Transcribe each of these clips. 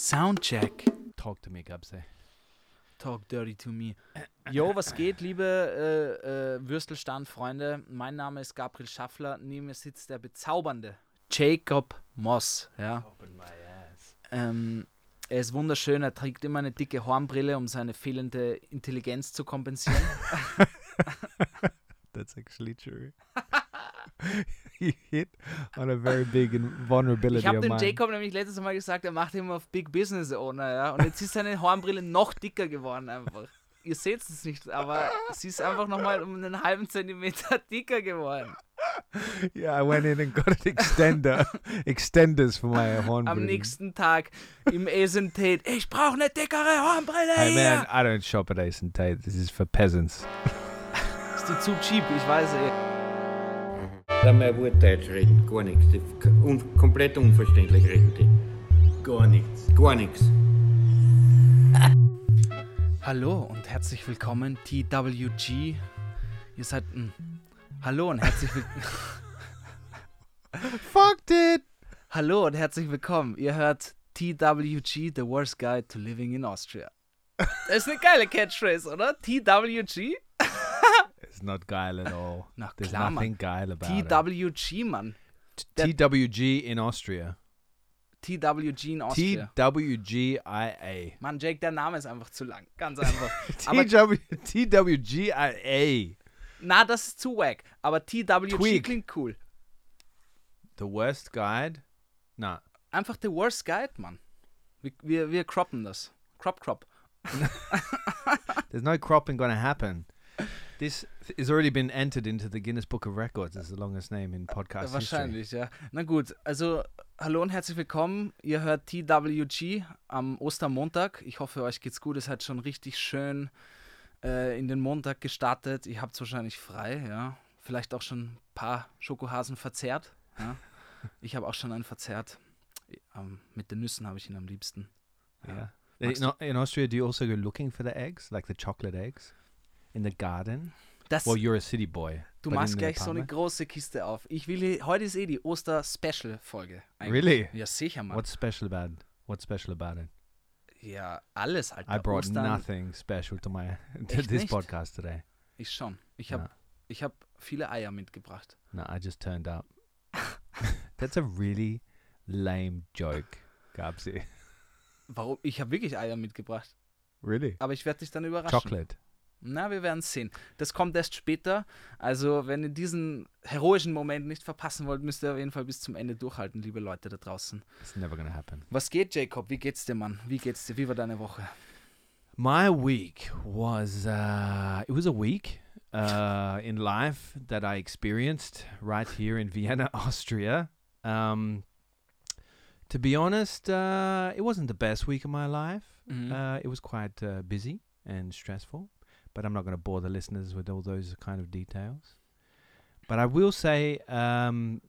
Soundcheck. Talk to me, Gabse. Talk dirty to me. Jo, was geht, liebe äh, äh, Würstelstand-Freunde? Mein Name ist Gabriel Schaffler. Neben mir sitzt der bezaubernde Jacob Moss. Ja. Open my ass. Ähm, er ist wunderschön. Er trägt immer eine dicke Hornbrille, um seine fehlende Intelligenz zu kompensieren. That's actually true. you hit on a very big vulnerability Ich habe dem. Jacob nämlich letztes Mal gesagt, er macht immer auf Big Business Owner, ja. Und jetzt ist seine Hornbrille noch dicker geworden einfach. Ihr seht es nicht, aber sie ist einfach nochmal um einen halben Zentimeter dicker geworden. Yeah, I went in and got an extender, extenders for my horn. Am nächsten Tag im Asian Tate, ich brauche eine dickere Hornbrille Hey man. I don't shop at Ace and Tate. This is for peasants. Ist die zu cheap, ich weiß eh. Kann mein Wort Deutsch reden, gar nichts. Un komplett unverständlich reden die. Gar nichts. Gar nichts. Hallo und herzlich willkommen, TWG. Ihr seid ein... Hallo und herzlich willkommen. Fucked it. Hallo und herzlich willkommen. Ihr hört TWG, The Worst Guide to Living in Austria. Das ist eine geile Catchphrase, oder? TWG? It's not geil at all. Na There's klar, nothing Mann. geil about it. TWG, Mann. der- TWG in Austria. TWG in Austria. TWGIA. Mann, Jake, der Name ist einfach zu lang. Ganz einfach. Aber, TW TWGIA. na, das ist zu wack. Aber TWG Tweak. klingt cool. The worst guide? Nah. Einfach The Worst Guide, Mann. Wir, wir, wir croppen das. Crop, crop. There's no cropping to happen. This has already been entered into the Guinness Book of Records as the longest name in podcast history. Wahrscheinlich, ja. Na gut, also hallo und herzlich willkommen. Ihr hört TWG am Ostermontag. Ich hoffe, euch geht's gut. Es hat schon richtig schön äh, in den Montag gestartet. Ihr habt wahrscheinlich frei, ja. Vielleicht auch schon ein paar Schokohasen verzehrt. Ja. Ich habe auch schon einen verzehrt. Ähm, mit den Nüssen habe ich ihn am liebsten. Yeah. Magst In, in Austria, do you also go looking for the eggs, like the chocolate eggs, in the garden? Das, Well, you're a city boy. du machst gleich so eine apartment? große Kiste auf. Ich will hier, heute ist eh die Oster-Special-Folge. Really? Ja, sicher, Mann. What's special about it? What's special about it? Ja, alles halt. I brought Ostern, nothing special to my to this nicht? podcast today. Ich schon. Ich habe Ja. ich hab viele Eier mitgebracht. No, I just turned up. That's a really lame joke, Gabsi. Warum? Ich habe wirklich Eier mitgebracht. Really? Aber ich werde dich dann überraschen. Chocolate. Na, wir werden sehen. Das kommt erst später. Also, wenn ihr diesen heroischen Moment nicht verpassen wollt, müsst ihr auf jeden Fall bis zum Ende durchhalten, liebe Leute da draußen. It's never gonna happen. Was geht, Jacob? Wie geht's dir, Mann? Wie geht's dir? Wie war deine Woche? My week was uh, it was a week uh, in life that I experienced right here in Vienna, Austria. Um, to be honest, uh, it wasn't the best week of my life. Mhm. Uh, it was quite uh, busy and stressful, but I'm not going to bore the listeners with all those kind of details. But I will say, um,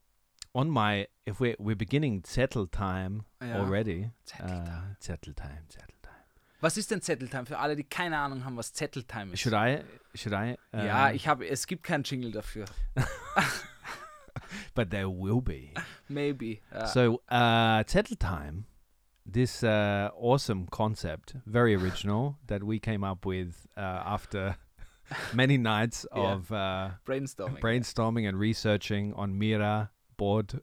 on my if we're we're beginning settle time Ja. already. Zetteltime. Uh, settle time, settle time. Was ist denn Zetteltime? Für alle, die keine Ahnung haben, was Zetteltime ist. Should I? Should I? ja, um, ich habe, es gibt keinen Jingle dafür. but there will be. Maybe. Ja. So, uh, Settle Time, this uh, awesome concept, very original, that we came up with uh, after many nights Yeah. of uh, Brainstorming. brainstorming and researching on Mira board,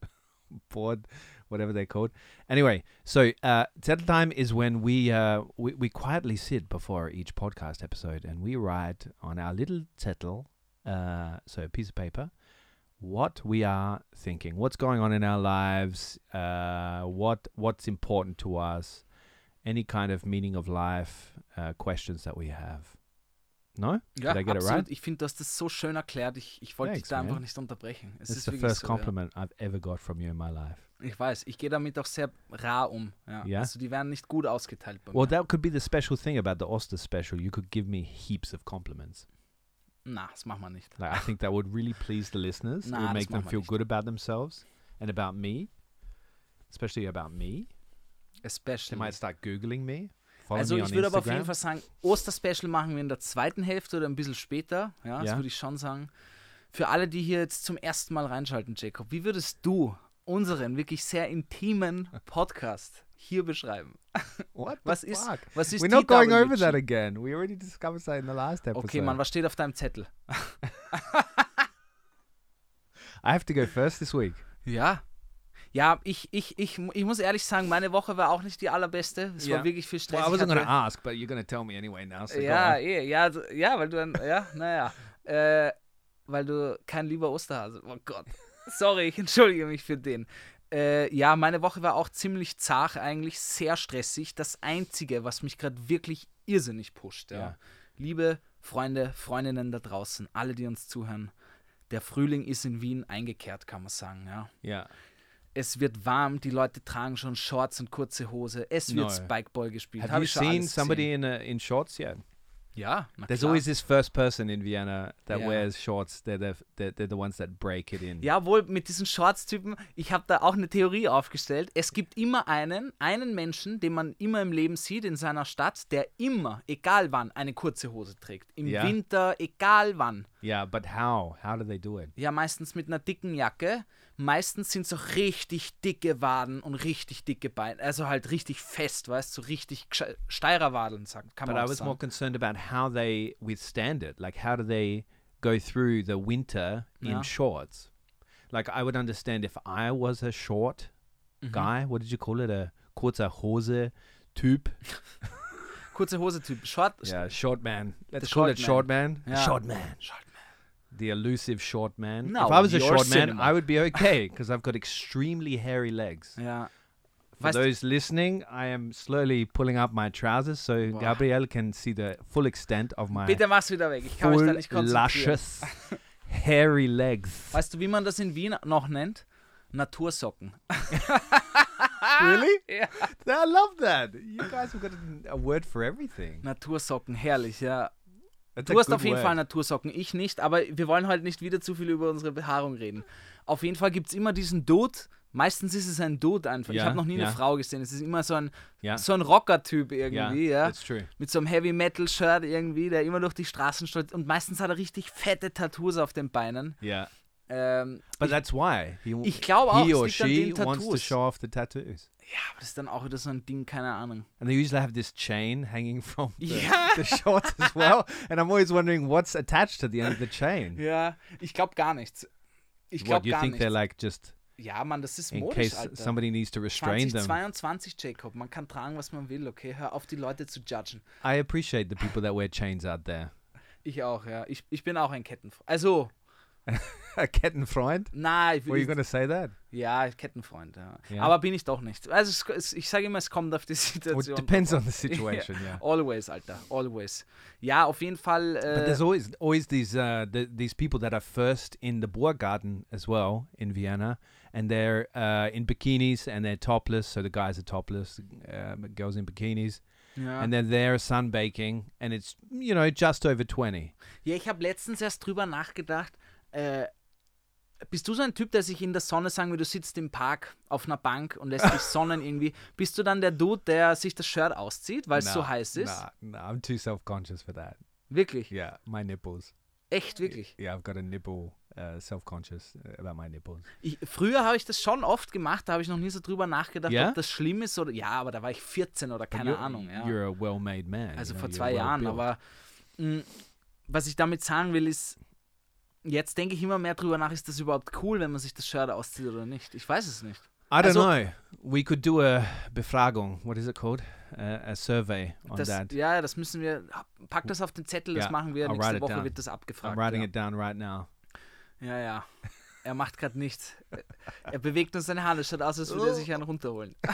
board, whatever they're called. Anyway, so uh, Settle Time is when we, uh, we we quietly sit before each podcast episode and we write on our little Zettel, uh, so a piece of paper, what we are thinking, what's going on in our lives, uh, what what's important to us, any kind of meaning of life, uh, questions that we have. No? Ja, Did I get it absolut. right? Ich finde, du hast das so schön erklärt. Ich, ich wollte dich da einfach nicht unterbrechen. Es It's ist the first so, compliment I've ever got from you in my life. Ja. Ich weiß, ich gehe damit auch sehr rar um. Ja. Ja? Also die werden nicht gut ausgeteilt bei Well, mir. that could be the special thing about the Oster special. You could give me heaps of compliments. Na, das machen wir nicht. Like I think that would really please the listeners. it Nah, would das make them feel nicht. good about themselves and about me, especially about me. They Especially. might start googling me. Follow Also me ich würde aber auf jeden Fall sagen, Osterspecial machen wir in der zweiten Hälfte oder ein bisschen später. Ja, das Ja. würde ich schon sagen. Für alle, die hier jetzt zum ersten Mal reinschalten, Jacob, wie würdest du unseren wirklich sehr intimen Podcast hier beschreiben. What? Was the ist, fuck? was ist We're not going TWG? over that again. We already discovered that in the last episode. Okay, Mann, was steht auf deinem Zettel? I have to go first this week. Ja. Ja, ich, ich, ich, ich muss ehrlich sagen, meine Woche war auch nicht die allerbeste. Es Ja. war wirklich viel Stress. Well, I Ich wasn't hatte- ask, but you're to tell me anyway now. So ja, eh, ja, ja, weil du dann, ja, naja, äh, weil du kein lieber Osterhase, oh Gott. Sorry, ich entschuldige mich für den. Äh, ja, meine Woche war auch ziemlich zart, eigentlich sehr stressig. Das Einzige, was mich gerade wirklich irrsinnig pusht, ja. Ja. Liebe Freunde, Freundinnen da draußen, alle, die uns zuhören, der Frühling ist in Wien eingekehrt, kann man sagen, ja. Yeah. Es wird warm, die Leute tragen schon Shorts und kurze Hose. Es wird No. Spikeball gespielt. Have Hab you ich schon seen somebody gesehen. in uh, in shorts yet? Ja, na There's always this first person in Vienna that Yeah. wears shorts. They're the they're, they're the ones that break it in. Ja, wohl mit diesen Shorts-Typen, ich habe da auch eine Theorie aufgestellt. Es gibt immer einen, einen Menschen, den man immer im Leben sieht in seiner Stadt, der immer, egal wann, eine kurze Hose trägt. Im Ja. Winter, egal wann. Yeah, but how? How do they do it? Ja, meistens mit einer dicken Jacke. Meistens sind es auch richtig dicke Waden und richtig dicke Beine. Also halt richtig fest, weißt du, so richtig gsche- Steirerwadeln, sagen, kann But man I auch was more concerned about how they withstand it. Like, how do they go through the winter in Yeah. shorts? Like, I would understand if I was a short Mhm. guy. What did you call it? A kurzer Hose type? Kurze Hose-Typ. Short, Yeah, short man. Let's call short it short man. Yeah. Short man. Short The elusive short man. No, if I was a short man, cinema. I would be okay because I've got extremely hairy legs. Ja. For Weißt those listening, I am slowly pulling up my trousers so Boah. Gabriel can see the full extent of my Bitte mach's wieder weg. Ich kann mich da nicht luscious, hairy legs. Weißt du, wie man das in Wien noch nennt? Natursocken. really? Ja. I love that. You guys have got a, a word for everything. Natursocken, herrlich, ja. That's Du hast auf jeden word. Fall Natursocken, ich nicht, aber wir wollen heute nicht wieder zu viel über unsere Behaarung reden. Auf jeden Fall gibt es immer diesen Dude, meistens ist es ein Dude einfach. ich Ja, habe noch nie ja. eine Frau gesehen, es ist immer so ein, Ja. so ein Rocker-Typ Yeah, irgendwie, ja. that's true. Mit so einem Heavy-Metal-Shirt irgendwie, der immer durch die Straßen stolzt und meistens hat er richtig fette Tattoos auf den Beinen. Yeah, Ähm, but that's why he, ich glaube auch, he or she wants to show off the tattoos. Ja, aber das ist dann auch wieder so ein Ding, keine Ahnung. And they usually have this chain hanging from the, Yeah. the shorts as well. And I'm always wondering what's attached to the end of the chain. Ja, ich glaube gar nichts. Ich glaube you gar think nichts. they're like just Ja, Mann, das ist in modisch, case Alter. somebody needs to restrain them. 2022, Jacob. Man kann tragen, was man will, okay? Hör auf, die Leute zu judgen. I appreciate the people that wear chains out there. Ich auch, ja. Ich, ich bin auch ein Kettenfreund. Also, A Kettenfreund? nein, Were you to say that? ja, Kettenfreund, ja. Ja. Aber bin ich doch nicht. Also, es, ich sage immer, es kommt auf die Situation. it depends on the situation, yeah. an. Always, Alter. Always. Ja, auf jeden Fall. But Äh, there's always always these uh, the, these people that are first in the Burgarten as well in Vienna, and they're uh, in bikinis and they're topless. So the guys are topless, um, girls in bikinis, ja. and they're there sunbaking, and it's you know just over twenty. ja, ich habe letztens erst drüber nachgedacht. Äh, bist du so ein Typ, der sich in der Sonne, sagen wir, du sitzt im Park auf einer Bank und lässt dich sonnen irgendwie, bist du dann der Dude, der sich das Shirt auszieht, weil es so heiß ist? Nah, nah, I'm too self conscious for that. Wirklich? Yeah, my nipples. Echt, wirklich? Yeah, I've got a nipple uh, self conscious about my nipples. Ich, früher habe ich das schon oft gemacht, da habe ich noch nie so drüber nachgedacht, Ja? ob das schlimm ist oder. Ja, aber da war ich 14 oder keine Ahnung. Ja. You're a well-made man. Also you know, vor zwei well Jahren. built. Aber mh, was ich damit sagen will, ist, jetzt denke ich immer mehr drüber nach, ist das überhaupt cool, wenn man sich das Shirt auszieht oder nicht? Ich weiß es nicht. I don't Also- know. We could do a Befragung. What is it called? Uh, a survey on Das, that. ja, das müssen wir. Pack das auf den Zettel, das Ja, machen wir. I'll Nächste Woche down. wird das abgefragt. I'm writing ja. it down right now. ja, ja. Er macht gerade nichts. Er bewegt uns seine Hand. Es schaut aus, als würde er sich einen runterholen.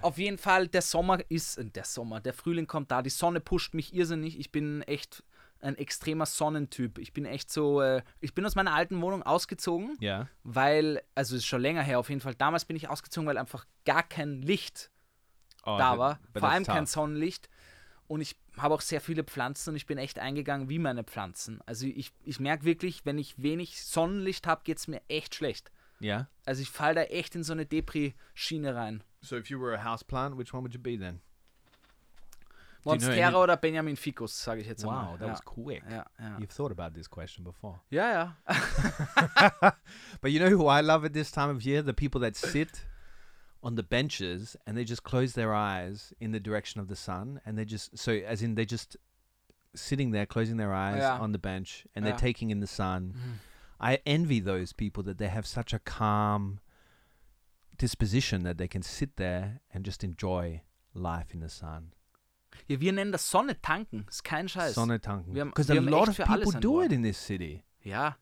Auf jeden Fall, der Sommer ist, äh, der Sommer, der Frühling kommt da, die Sonne pusht mich irrsinnig. Ich bin echt ein extremer Sonnentyp. Ich bin echt so, äh, ich bin aus meiner alten Wohnung ausgezogen, Yeah. weil, also es ist schon länger her auf jeden Fall, damals bin ich ausgezogen, weil einfach gar kein Licht Oh, da war, vor allem kein tough. Sonnenlicht. Und ich habe auch sehr viele Pflanzen und ich bin echt eingegangen wie meine Pflanzen. Also ich, ich merke wirklich, wenn ich wenig Sonnenlicht habe, geht es mir echt schlecht. Yeah. Also ich falle da echt in so eine Depri-Schiene rein. So if you were a houseplant, which one would you be then? Do you know Monstera oder Benjamin Ficus, sage ich jetzt Wow, mal. that ja. was quick. Ja, ja. You've thought about this question before. ja, ja. But you know who I love at this time of year? The people that sit on the benches and they just close their eyes in the direction of the sun and they just so as in they just sitting there closing their eyes Yeah. on the bench and they're Yeah. taking in the sun. Mm-hmm. I envy those people that they have such a calm disposition that they can sit there and just enjoy life in the sun. Ja, wir nennen das Sonne tanken. Ist kein Scheiß. Sonne tanken. Wir Because a lot of für alles people do it in this city. Ja.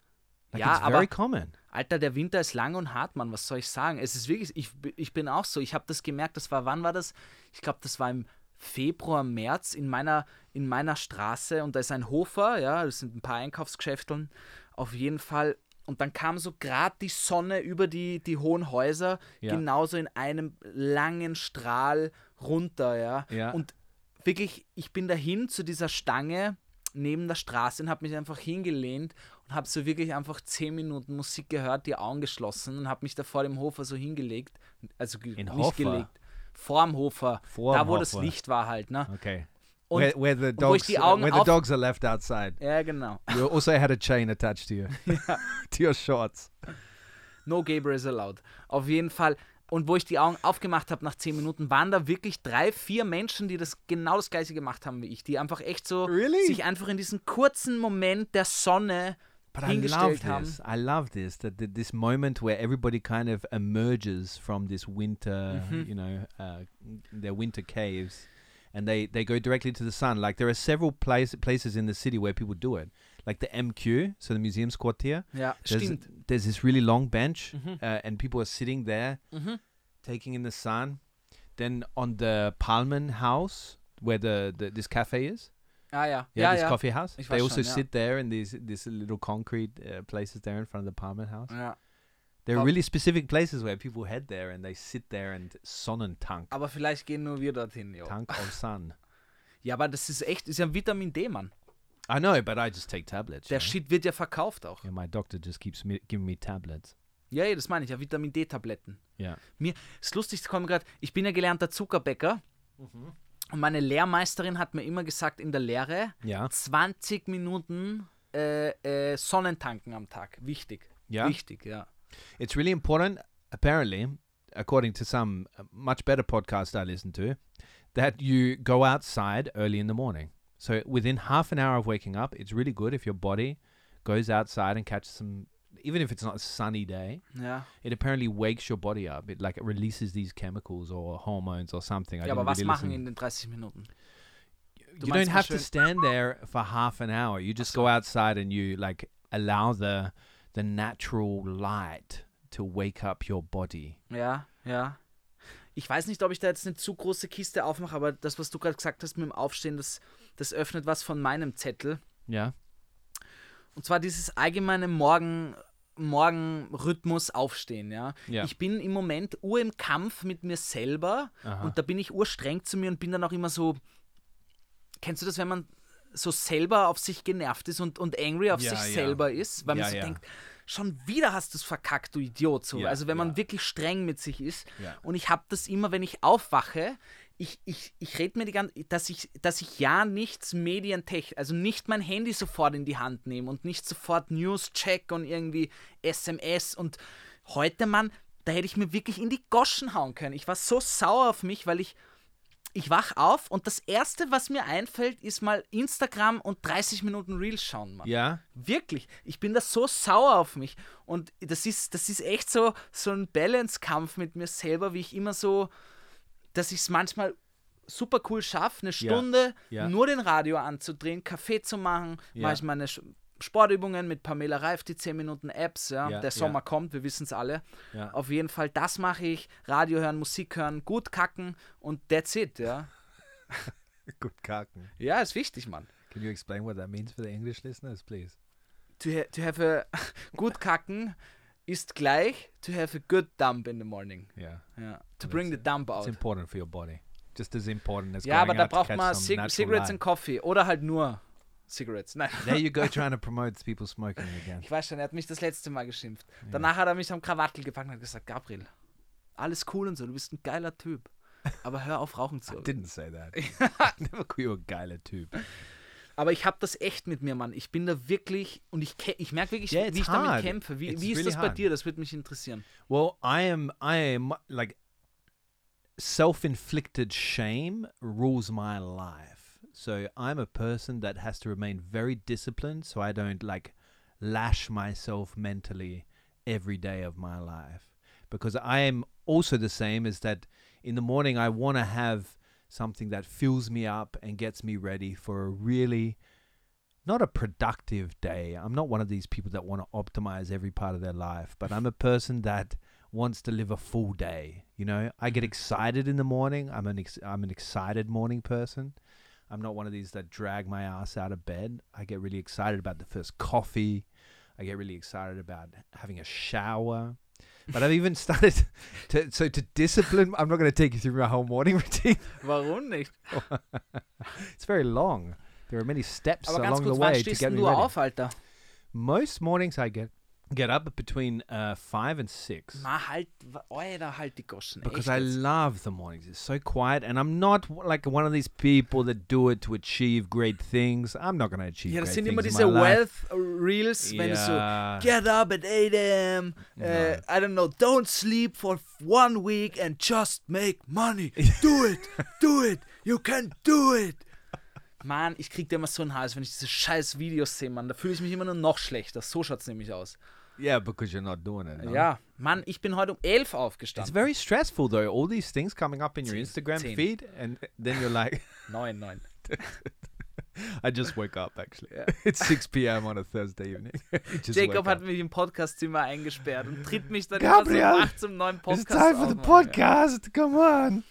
Like ja, aber common. Alter, der Winter ist lang und hart, Mann. Was soll ich sagen? Es ist wirklich, ich, ich bin auch so. Ich habe das gemerkt, das war, wann war das? Ich glaube, das war im Februar, März in meiner, in meiner Straße und da ist ein Hofer, ja, das sind ein paar Einkaufsgeschäfteln. Auf jeden Fall. Und dann kam so gerade die Sonne über die, die hohen Häuser, Ja. genauso in einem langen Strahl runter, ja. Ja. Und wirklich, ich bin dahin zu dieser Stange neben der Straße und habe mich einfach hingelehnt und habe so wirklich einfach zehn Minuten Musik gehört, die Augen geschlossen und habe mich da vor dem Hofer so hingelegt. Also In nicht Hofer? gelegt. Vorm Hofer. Vorm da, wo das Hofer. Licht war halt, ne? Okay. Und- where, where the wo ich dogs die Augen where the dogs are left outside. Ja, genau. You also had a chain attached to you. to your shorts. No Gabriel is allowed. Auf jeden Fall. Und wo ich die Augen aufgemacht habe nach zehn Minuten, waren da wirklich drei, vier Menschen, die das genau das gleiche gemacht haben wie ich. Die einfach echt so Really? sich einfach in diesen kurzen Moment der Sonne But I love hingestellt haben. this. I love this. That, that this moment where everybody kind of emerges from this winter, Mhm. you know, uh, their winter caves, and they they go directly to the sun. Like there are several place, places in the city where people do it. Like the MQ, so the Museumsquartier. Ja, There's, stimmt. there's this really long bench, Mhm. uh, and people are sitting there, Mhm. taking in the sun. Then on the Palmen House, where the, the this cafe is, Ah ja. yeah, Ja, this ja. coffee house. Ich They also schon, sit there in these these little concrete uh, places there in front of the Palmen House. ja. There are really specific places where people head there and they sit there and Sonnentank, Aber vielleicht gehen nur wir dorthin, jo. tank of sun. Ja, aber das ist echt, ist ja Vitamin D, Mann. I know, but I just take tablets. Der you know? Shit wird ja verkauft auch. Yeah, my doctor just keeps me, giving me tablets. Ja, ja, das meine ich ja, Vitamin D-Tabletten. Yeah. Mir, das Lustigste kommt gerade, ich bin ja gelernter Zuckerbäcker Mhm. und meine Lehrmeisterin hat mir immer gesagt in der Lehre, Yeah. 20 Minuten äh, äh, Sonnentanken am Tag. Wichtig. Ja? Wichtig, ja. It's really important, apparently, according to some uh, much better podcast I listen to, that you go outside early in the morning. So within half an hour of waking up, it's really good if your body goes outside and catches some, even if it's not a sunny day. Ja, It apparently wakes your body up. It like it releases these chemicals or hormones or something. I ja aber was really machen listen. in den 30 Minuten? Du you don't have to stand there for half an hour. You just go outside and you like allow the the natural light to wake up your body. Ja, ja. Ich weiß nicht, ob ich da jetzt eine zu große Kiste aufmache, aber das, was du gerade gesagt hast mit dem Aufstehen, das, das öffnet was von meinem Zettel. Yeah. Und zwar dieses allgemeine Morgen, Morgenrhythmus aufstehen, ja. Ja. Ich bin im Moment ur im Kampf mit mir selber Aha. und da bin ich urstreng zu mir und bin dann auch immer so. Kennst du das, wenn man so selber auf sich genervt ist und, und angry auf Ja, sich ja. selber ist, weil Ja, man so ja. denkt, schon wieder hast du es verkackt, du Idiot. So. Ja, also wenn man ja. wirklich streng mit sich ist. Ja. Und ich habe das immer, wenn ich aufwache, ich, ich, ich rede mir die ganze dass ich, dass ich ja nichts Medientech, also nicht mein Handy sofort in die Hand nehme und nicht sofort News check und irgendwie SMS und heute, Mann, da hätte ich mir wirklich in die Goschen hauen können. Ich war so sauer auf mich, weil ich ich wach auf und das erste, was mir einfällt, ist mal Instagram und 30 Minuten Reels schauen, Mann. Yeah. Wirklich, ich bin da so sauer auf mich. Und das ist, das ist echt so, so ein Balance-Kampf mit mir selber, wie ich immer so, dass ich es manchmal super cool schaffe, eine Ja, Stunde ja. nur den Radio anzudrehen, Kaffee zu machen, Ja. mache ich meine Sch- Sportübungen mit Pamela Reif, die 10 Minuten Apps, ja. Ja, der Sommer ja. kommt, wir wissen es alle. Ja. Auf jeden Fall, das mache ich, Radio hören, Musik hören, gut kacken und that's it, ja. Good kaken. Ja, ist wichtig, Mann. Can you explain what that means for the English listeners, please? to, ha to have a gut kacken ist gleich to have a good dump in the morning. Yeah. Ja. To bring the dump It's out. important for your body. Just as important as Ja, aber da braucht man Cig Cigarettes light. and Coffee oder halt nur Cigarettes. Nein. There you go, trying to promote people smoking again. Ich weiß schon, er hat mich das letzte Mal geschimpft. Danach hat er mich am Krawattel gepackt und hat gesagt, Gabriel, alles cool und so, du bist ein geiler Typ. Aber hör auf, rauchen zu. Didn't say that. Never call you a geiler Typ. Aber ich habe das echt mit mir, Mann. Ich bin da wirklich und ich, ich merke wirklich, Yeah, wie ich damit hard. kämpfe. Wie, wie ist really das bei hard. dir? Das würde mich interessieren. Well, I am. I am like. self-inflicted shame rules my life. So I'm a person that has to remain very disciplined so I don't like lash myself mentally every day of my life because I am also the same as that in the morning I want to have something that fills me up and gets me ready for a really not a productive day. I'm not one of these people that want to optimize every part of their life, but I'm a person that wants to live a full day. You know, I get mm-hmm. excited in the morning. I'm an ex- I'm an excited morning person. I'm not one of these that drag my ass out of bed. I get really excited about the first coffee. I get really excited about having a shower. But I've even started to so to discipline. I'm not going to take you through my whole morning routine. Warum nicht? it's very long. There are many steps Aber ganz along kurz, the wann way to stehst get denn me du ready. auf, Alter? Most mornings I get get up between uh, five and six Ma, halt, wa- Alter, halt die Goschen. because I love the mornings. It's so quiet, and I'm not like one of these people that do it to achieve great things. I'm not going to achieve. Ja, das great sind immer things diese in my life. Wealth Reels, wenn es so Get up at 8 a.m. Uh, No. I don't know. Don't sleep for one week and just make money. Do it. do it. You can do it. Mann, ich krieg da immer so einen Hals, wenn ich diese scheiß Videos sehe, Mann. Da fühle ich mich immer nur noch schlechter. So schaut's nämlich aus. Yeah, because you're not doing it. no? Ja, Mann, ich bin heute um 11 It's aufgestanden. very stressful though. All these things coming up in your Zehn. Instagram Zehn. feed, and then you're like, 9, 9. I just woke up actually. Ja. It's 6 p.m. on a Thursday evening. Jacob hat mich im Podcastzimmer eingesperrt und tritt mich dann Gabriel, immer so nachts zum neuen It's Podcast time for the podcast. Come on.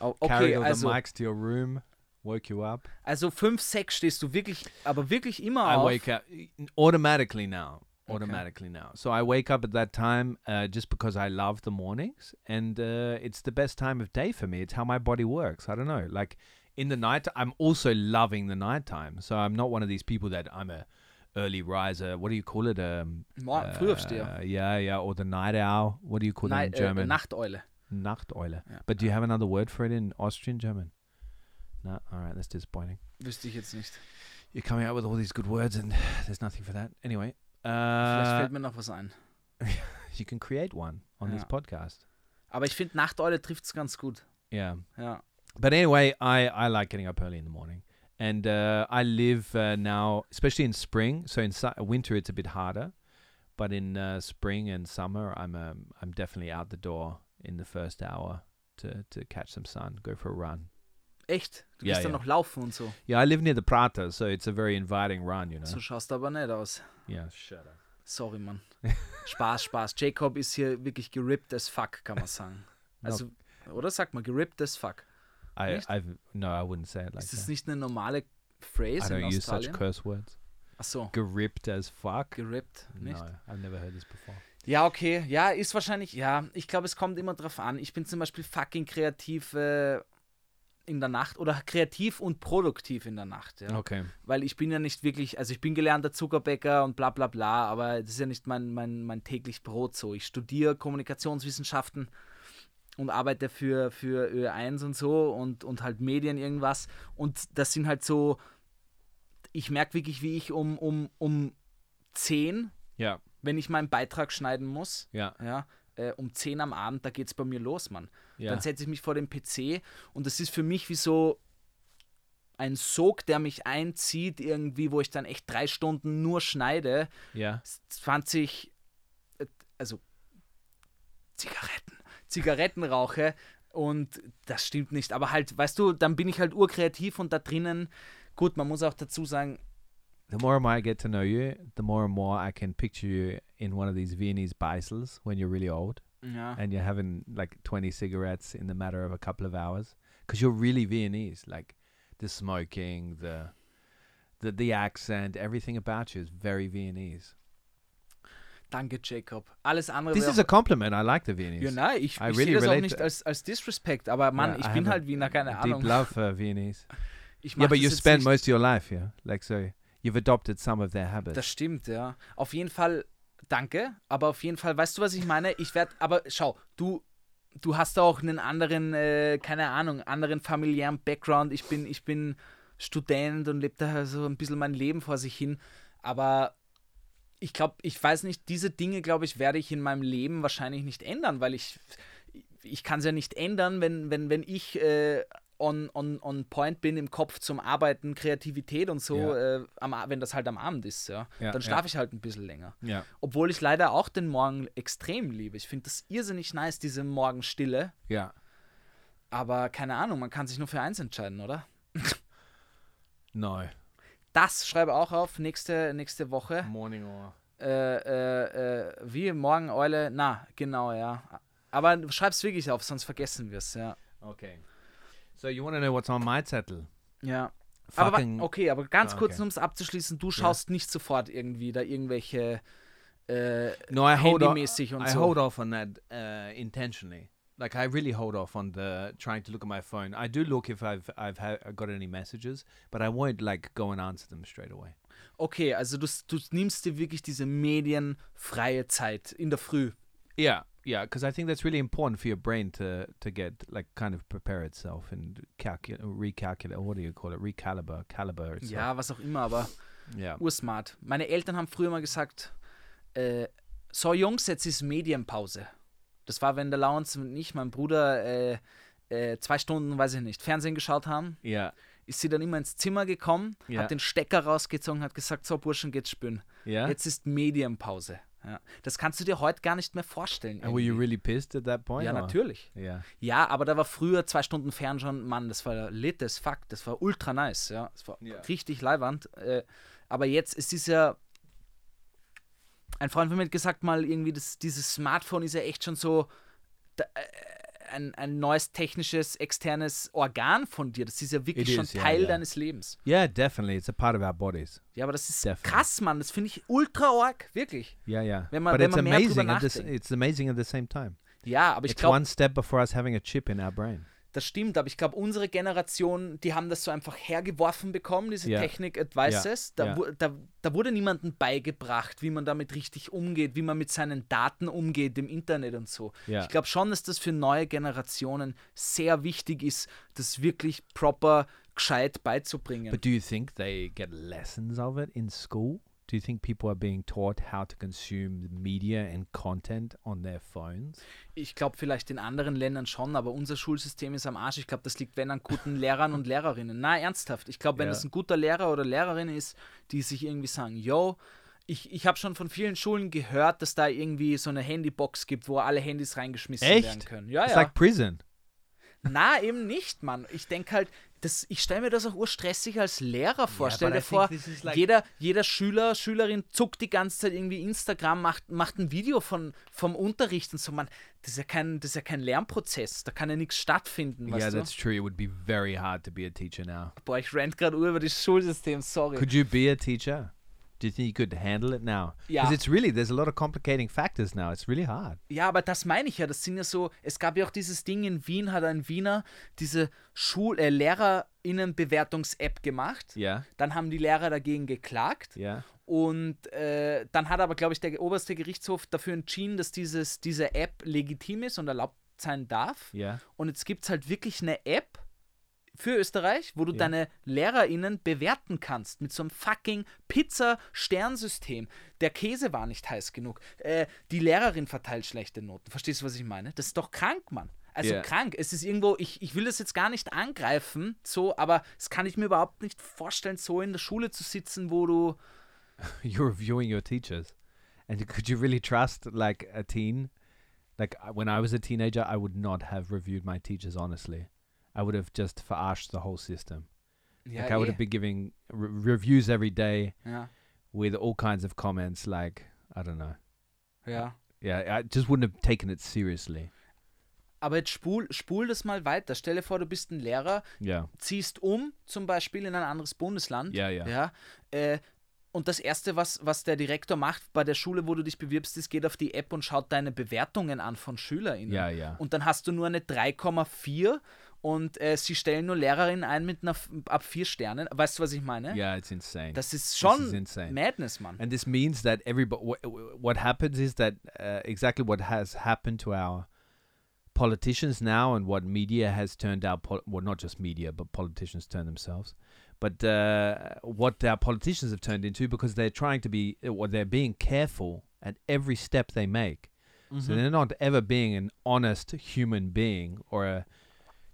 Oh, Okay, all also, the mics to your room, woke you up. also 5, 6 stehst du wirklich, aber wirklich immer I auf. wake up automatically now. Automatically now. So I wake up at that time uh, just because I love the mornings, and uh, it's the best time of day for me. It's how my body works. I don't know. Like in the night, I'm also loving the nighttime. So I'm not one of these people that I'm a early riser. What do you call it? Um, Morgen, Frühaufsteher. uh, yeah, yeah, or the night owl. What do you call Nei- that in äh, German? Nachteule. Nachteule. Ja. But do you have another word for it in Austrian German? No. All right, that's disappointing. Wüsste ich jetzt nicht. You're coming out with all these good words, and there's nothing for that. Anyway, Vielleicht uh, fällt mir noch was ein. you can create one on this podcast. Aber ich finde, Nachteule trifft es ganz gut. Yeah. Ja. But anyway, I, I like getting up early in the morning. And uh, I live uh, now, especially in spring. So in su- winter, it's a bit harder. But in uh, spring and summer, I'm um, I'm definitely out the door in the first hour to, to catch some sun, go for a run. Echt? Du Ja, gehst dann ja. noch laufen und so. Yeah, I live near the Prater, so it's a very inviting run, you know. So schaust du aber nicht aus. yeah, shut up. Sorry, Mann. Spaß, Spaß. Jacob ist hier wirklich gerippt as fuck, kann man sagen. Also, oder sagt man gerippt as fuck? I? I've no, I wouldn't say it like ist das that. nicht eine normale I Phrase in don't use such Australien? curse words. Ach so, Geripped as fuck. gerippt, nicht? No, I've never heard this before. Ja, okay. Ja, ist wahrscheinlich, ja, ich glaube, es kommt immer drauf an. Ich bin zum Beispiel fucking kreativ äh, in der Nacht oder kreativ und produktiv in der Nacht, ja. Okay. Weil ich bin ja nicht wirklich, also ich bin gelernter Zuckerbäcker und bla bla bla, aber das ist ja nicht mein, mein, mein täglich Brot so. Ich studiere Kommunikationswissenschaften und arbeite für, für Ö1 und so und, und halt Medien irgendwas. Und das sind halt so, ich merke wirklich, wie ich um, um, um 10, Yeah. wenn ich meinen Beitrag schneiden muss, Yeah. ja, äh, um 10 am Abend, da geht es bei mir los, Mann. Yeah. Dann setze ich mich vor den PC und das ist für mich wie so ein Sog, der mich einzieht, irgendwie, wo ich dann echt drei Stunden nur schneide, Yeah. 20, äh, also Zigaretten, Zigaretten rauche und das stimmt nicht. Aber halt, weißt du, dann bin ich halt urkreativ und da drinnen, gut, man muss auch dazu sagen, The more and more I get to know you, the more and more I can picture you in one of these Viennese Beisels when you're really old ja, and you're having like 20 cigarettes in the matter of a couple of hours because you're really Viennese. Like the smoking, the, the the accent, everything about you is very Viennese. danke Jacob. Alles andere This is a compliment. I like the Viennese. Ja, nein, ich, I ich really sehe das auch nicht als, als Disrespect, aber Mann, Yeah, ich I bin halt Wiener, keine Deep Ahnung. love for Viennese. Ich Yeah, but you spent most of your life here. Like so, you've adopted some of their habits. Das stimmt, ja. Auf jeden Fall, danke, aber auf jeden Fall, weißt du, was ich meine? Ich werde, aber schau, du, du hast auch einen anderen, äh, keine Ahnung, anderen familiären Background. Ich bin, ich bin Student und lebe da so ein bisschen mein Leben vor sich hin, aber ich glaube, ich weiß nicht, diese Dinge, glaube ich, werde ich in meinem Leben wahrscheinlich nicht ändern, weil ich ich kann es ja nicht ändern, wenn, wenn, wenn ich äh, on, on, on point bin im Kopf zum Arbeiten, Kreativität und so, Ja. äh, am, wenn das halt am Abend ist, ja. Ja, dann ja. schlafe ich halt ein bisschen länger. Obwohl ich leider auch den Morgen extrem liebe. Ich finde das irrsinnig nice, diese Morgenstille. Yeah. Aber keine Ahnung, man kann sich nur für eins entscheiden, oder? No. Das schreibe auch auf, nächste, nächste Woche. Morning or Äh, äh, äh, wie morgen Eule, na, genau, ja. Aber schreib's wirklich auf, sonst vergessen wir es, ja. okay. So you want to know what's on my zettel? Ja. Aber Fucking okay, aber ganz Ah, kurz, okay. um es abzuschließen, du schaust nicht sofort irgendwie da irgendwelche äh, no, I hold off. handymäßig und I so. hold off on that uh, intentionally. Like I really hold off on the trying to look at my phone. I do look if I've I've ha- got any messages, but I won't like go and answer them straight away. Okay, also du, du nimmst dir wirklich diese medienfreie Zeit in der Früh. Yeah, yeah, because I think that's really important for your brain to to get like kind of prepare itself and calculate, recalculate. What do you call it? Recalibrate, caliber itself. Ja, was auch immer, aber yeah, ursmart. Meine Eltern haben früher mal gesagt, äh, so Jungs, jetzt ist Medienpause. Das war, wenn der Lawrence und ich, mein Bruder, äh, äh, zwei Stunden, weiß ich nicht, Fernsehen geschaut haben, yeah, ist sie dann immer ins Zimmer gekommen, Ja. hat den Stecker rausgezogen, hat gesagt, so Burschen, geht's spülen. yeah. Jetzt ist Medienpause. Ja. Das kannst du dir heute gar nicht mehr vorstellen. and were you irgendwie. really pissed at that point? ja, or- natürlich. Yeah. Ja, aber da war früher zwei Stunden Fernschauen, Mann, das war lit as fuck, das war ultra nice, ja. Das war Ja. richtig leiwand. Äh, aber jetzt, es ist ja. Ein Freund von mir hat gesagt mal, irgendwie, das, dieses Smartphone ist ja echt schon so da, äh, ein, ein neues technisches, externes Organ von dir. Das ist ja wirklich It schon is, ja, Teil ja. deines Lebens. Yeah, definitely. It's a part of our bodies. Ja, aber das ist Definitely. krass, Mann. Das finde ich ultra arg, wirklich. Yeah, yeah. Wenn man- but wenn it's man mehr drüber amazing. At this, nachdenkt. it's amazing at the same time. Ja, aber ich It's glaube, one step before us having a chip in our brain. Das stimmt, aber ich glaube, unsere Generation, die haben das so einfach hergeworfen bekommen, diese Ja. Technik-Advices. Da, Ja. da, da wurde niemandem beigebracht, wie man damit richtig umgeht, wie man mit seinen Daten umgeht im Internet und so. Ja. Ich glaube schon, dass das für neue Generationen sehr wichtig ist, das wirklich proper, gescheit beizubringen. But do you think they get lessons of it in school? Do you think people are being taught how to consume media and content on their phones? Ich glaube vielleicht in anderen Ländern schon, aber unser Schulsystem ist am Arsch. Ich glaube, das liegt, wenn an guten Lehrern und Lehrerinnen. Na, ernsthaft. Ich glaube, wenn Ja. es ein guter Lehrer oder Lehrerin ist, die sich irgendwie sagen, yo, ich, ich habe schon von vielen Schulen gehört, dass da irgendwie so eine Handybox gibt, wo alle Handys reingeschmissen Echt? werden können. Ja, It's ja. like prison. Na, eben nicht, Mann. Ich denke halt, das, ich stelle mir das auch urstressig als Lehrer vor. Yeah, Stell dir vor, like- jeder, jeder Schüler, Schülerin zuckt die ganze Zeit irgendwie Instagram, macht, macht ein Video von, vom Unterricht und so. Man, das ist ja kein, das ist ja kein Lernprozess. Da kann ja nichts stattfinden, yeah, weißt du? that's true. It would be very hard to be a teacher now. Boah, ich rant gerade über das Schulsystem, sorry. Could you be a teacher? Do you think you could handle it now? Yeah. Because it's really there's a lot of complicating factors now. It's really hard. Ja, aber das meine ich ja. Das sind ja so, es gab ja auch dieses Ding in Wien, hat ein Wiener diese Schul äh, LehrerInnen-Bewertungs-App gemacht. Yeah. Dann haben die Lehrer dagegen geklagt. Yeah. Und äh, dann hat aber, glaube ich, der oberste Gerichtshof dafür entschieden, dass dieses, diese App legitim ist und erlaubt sein darf. Yeah. Und jetzt gibt es halt wirklich eine App für Österreich, wo du Ja. deine LehrerInnen bewerten kannst mit so einem fucking Pizza-Sternsystem. Der Käse war nicht heiß genug. Äh, die Lehrerin verteilt schlechte Noten. Verstehst du, was ich meine? Das ist doch krank, Mann. Also Ja. krank. Es ist irgendwo, ich, ich will das jetzt gar nicht angreifen, so, aber das kann ich mir überhaupt nicht vorstellen, so in der Schule zu sitzen, wo du. You're reviewing your teachers, and could you really trust like a teen? Like uh, when I was a teenager, I would not have reviewed my teachers honestly. I would have just verarshed the whole system. Ja, like I would eh. have been giving re- reviews every day ja, with all kinds of comments. Like I don't know. ja. Yeah, I just wouldn't have taken it seriously. Aber jetzt spul, spul das mal weiter. Stell dir vor, du bist ein Lehrer, Yeah. ziehst um, zum Beispiel in ein anderes Bundesland. Ja, ja. ja äh, und das Erste, was, was der Direktor macht bei der Schule, wo du dich bewirbst, ist, geht auf die App und schaut deine Bewertungen an von SchülerInnen. Ja, ja. Und dann hast du nur eine 3,4 und äh, sie stellen nur Lehrerinnen ein mit einer f- ab vier Sternen. Weißt du, was ich meine? Yeah, it's insane. Das ist schon is. Madness, Mann. And this means that everybody, what, what happens is that uh, exactly what has happened to our politicians now and what media has turned out, well, not just media, but politicians turn themselves, but uh, what our politicians have turned into because they're trying to be, or they're being careful at every step they make So they're not ever being an honest human being or a,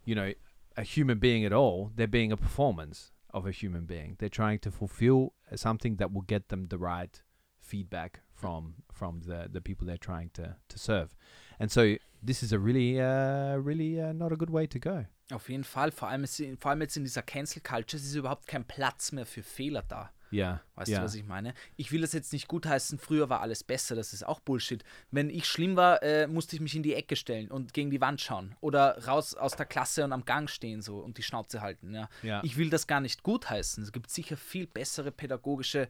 you know, a human being at all. They're being a performance of a human being. They're trying to fulfill something that will get them the right feedback from from the the people they're trying to to serve. And so this is a really uh, really uh, not a good way to go. Auf jeden Fall, vor allem, ist, vor allem jetzt in dieser Cancel Culture ist überhaupt kein Platz mehr für Fehler da. Yeah. Weißt yeah. du, was ich meine? Ich will das jetzt nicht gutheißen, früher war alles besser, das ist auch Bullshit. Wenn ich schlimm war, äh, musste ich mich in die Ecke stellen und gegen die Wand schauen oder raus aus der Klasse und am Gang stehen so und die Schnauze halten. Ja. Ja. Ich will das gar nicht gutheißen. Es gibt sicher viel bessere pädagogische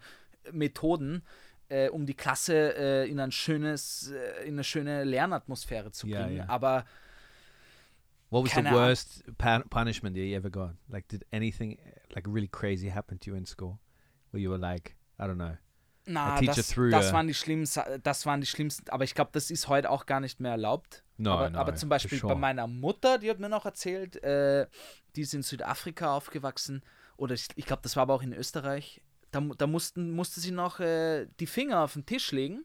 Methoden, äh, um die Klasse äh, in ein schönes, äh, in eine schöne Lernatmosphäre zu Ja, bringen. ja. Aber What was the Keine worst punishment that you ever got? Like, did anything like really crazy happen to you in school, where you were like, I don't know, na, das, das waren die schlimmsten, das waren die schlimmsten. Aber ich glaube, das ist heute auch gar nicht mehr erlaubt. no, aber, no, aber zum Beispiel sure. bei meiner Mutter, die hat mir noch erzählt, äh, die ist in Südafrika aufgewachsen. Oder ich, ich glaube, das war aber auch in Österreich. Da, da mussten, musste sie noch äh, die Finger auf den Tisch legen.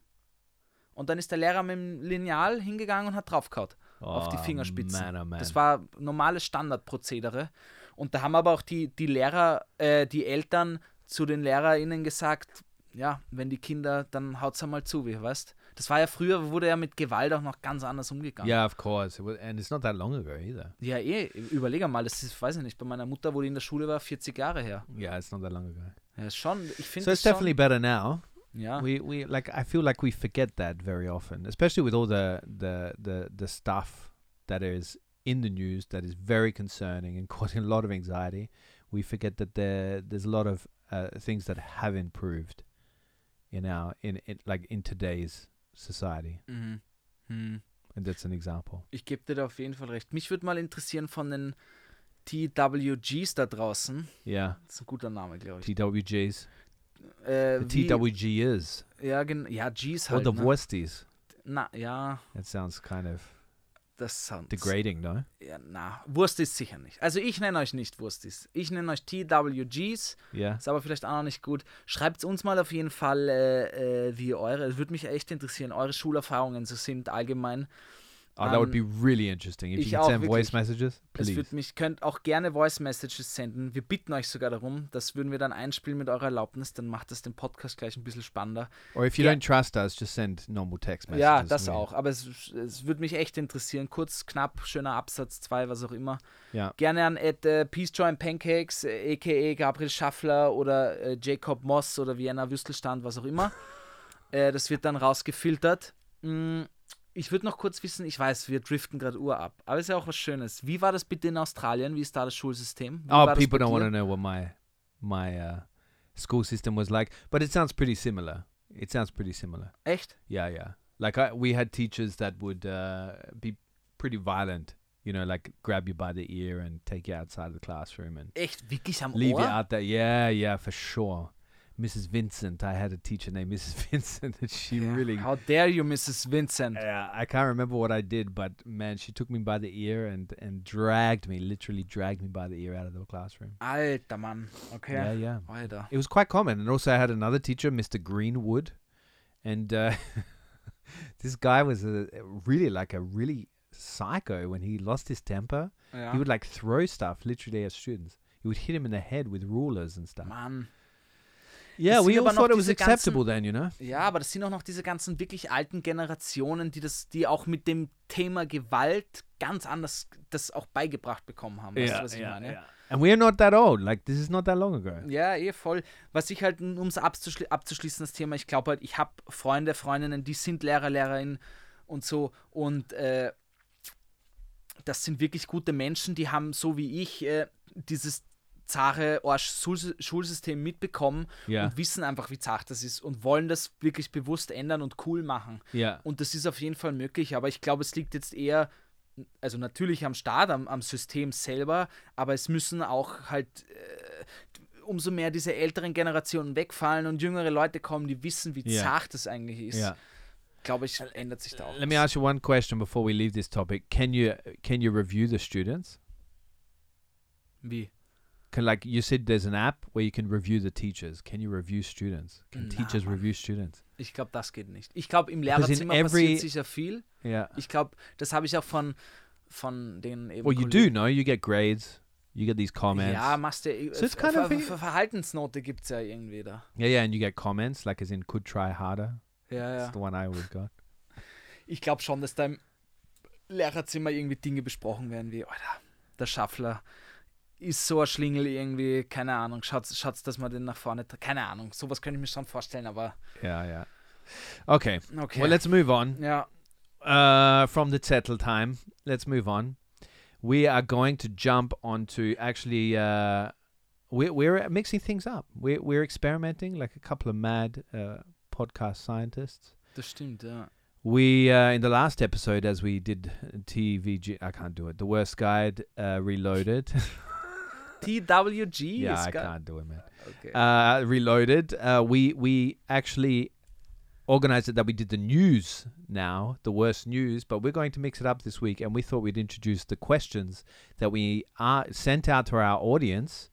Und dann ist der Lehrer mit dem Lineal hingegangen und hat draufgehauen auf die Oh, Fingerspitzen. Man, oh man. Das war normales Standardprozedere. Und da haben aber auch die, die Lehrer, äh, die Eltern zu den LehrerInnen gesagt, ja, wenn die Kinder, dann haut's einmal zu, wie weißt. Das war ja früher, wurde ja mit Gewalt auch noch ganz anders umgegangen. yeah, of course, It was, and it's not that long ago either. Ja, eh, überlege mal, das ist, weiß ich nicht, bei meiner Mutter, wo die in der Schule war, 40 Jahre her. Yeah, it's not that long ago. Ja, schon, ich finde So it's definitely schon, better now. ja. We we like I feel like we forget that very often, especially with all the the the the stuff that is in the news that is very concerning and causing a lot of anxiety. We forget that there there's a lot of uh, things that have improved in our in, in like in today's society, Mhm. Hm. and that's an example. Ich gebe dir da auf jeden Fall recht. Mich würde mal interessieren von den TWGs da draußen. Yeah, Das ist ein guter Name, glaube ich. TWGs. Äh, The TWG is Ja, gen ja, Gs or halt. the ne? worsties. Na, ja, That sounds kind of das sounds. degrading, no? Ja, na, Wurst ist sicher nicht. Also ich nenne euch nicht Wurstis. Ich nenne euch TWGs. Yeah. Ist aber vielleicht auch noch nicht gut. Schreibt uns mal auf jeden Fall, äh, äh, wie eure, es würde mich echt interessieren, eure Schulerfahrungen so sind allgemein. Oh, that would be Ähm, really interesting if ich you could auch, send voice wirklich. messages. Es Please. würde mich, könnt auch gerne Voice Messages senden. Wir bitten euch sogar darum. Das würden wir dann einspielen mit eurer Erlaubnis. Dann macht das den Podcast gleich ein bisschen spannender. Or if you Yeah. don't trust us, just send normal text messages. ja, das auch. Aber es, es würde mich echt interessieren. Kurz, knapp, schöner Absatz, zwei, was auch immer. Yeah. Gerne an at, äh, Peace Joy Pancakes, äh, a.k.a. Gabriel Schaffler oder äh, Jacob Moss oder Vienna Wüstelstand, was auch immer. äh, das wird dann rausgefiltert. Mm, ich würde noch kurz wissen, ich weiß, wir driften gerade Uhr ab, aber ist ja auch was Schönes. Wie war das bitte in Australien? Wie ist da das Schulsystem? Wie Oh, people don't want to know what my my uh, school system was like, but it sounds pretty similar. It sounds pretty similar. Echt? Yeah, yeah. Like I, we had teachers that would uh, be pretty violent. You know, like grab you by the ear and take you outside of the classroom and Echt? Wirklich am leave you Ohr? out there. Yeah, yeah, for sure. Mrs. Vincent, I had a teacher named Mrs. Vincent, and she Ja. really How dare you, Mrs. Vincent? Yeah, I can't remember what I did, but man, she took me by the ear and and dragged me, literally dragged me by the ear out of the classroom. Alter Mann. Okay. Yeah, yeah. Alter. It was quite common. And also, I had another teacher, Mr. Greenwood, and uh, this guy was a, really like a really psycho. When he lost his temper, Ja. he would like throw stuff literally at students. He would hit him in the head with rulers and stuff. Mann. Yeah, we all thought it was diese ganzen- acceptable then, you know. Ja, aber das sind auch noch diese ganzen wirklich alten Generationen, die das, die auch mit dem Thema Gewalt ganz anders das auch beigebracht bekommen haben. Weißt du, was ich meine? And we're not that old. Like this is not that long ago. Ja, eh voll. Was ich halt, um es abzuschli abzuschließen, das Thema, ich glaube halt, ich habe Freunde, Freundinnen, die sind Lehrer, Lehrerinnen und so und äh, das sind wirklich gute Menschen, die haben so wie ich äh, dieses zahre Arsch-Schulsystem mitbekommen Ja. und wissen einfach, wie zart das ist und wollen das wirklich bewusst ändern und cool machen. Yeah. Und das ist auf jeden Fall möglich, aber ich glaube, es liegt jetzt eher, also natürlich am Staat, am, am System selber, aber es müssen auch halt äh, umso mehr diese älteren Generationen wegfallen und jüngere Leute kommen, die wissen, wie Ja. zart das eigentlich ist. Yeah. Glaube ich, ändert sich da auch. Let me ask you one question before we leave this topic. Can you can you review the students? Wie? Can like you said, there's an app where you can review the teachers. Can you review students? Can Nah, teachers man. review students? Ich glaube, das geht nicht. Ich glaube, im Lehrerzimmer every- passiert sicher viel. Yeah. Ich glaube, das habe ich auch von, von den eben Well, you do know. You get grades. You get these comments. Ja, machst du. So it's kind Ver of Ver Verhaltensnote gibt es ja irgendwie da. Yeah, yeah, and you get comments like as in could try harder. Ja, That's ja. the one I always got. Ich glaube schon, dass da im Lehrerzimmer irgendwie Dinge besprochen werden wie, Alter, der Schaffler ist so ein Schlingel irgendwie, keine Ahnung, schaut's, schaut's dass man den nach vorne, keine Ahnung, sowas könnte ich mir schon vorstellen, aber Yeah, yeah. Okay. okay. Well, let's move on. ja, Uh, from the settle time, let's move on. We are going to jump onto actually. Uh, we're we're mixing things up. We're we're experimenting like a couple of mad uh, podcast scientists. das stimmt, ja. We uh, in the last episode, as we did TVG, I can't do it. The worst guide uh, reloaded. TWG yeah, I can't do it, man. Okay. uh, reloaded. Uh, we we actually organized it that we did the news now, the worst news, but we're going to mix it up this week, and we thought we'd introduce the questions that we uh, sent out to our audience,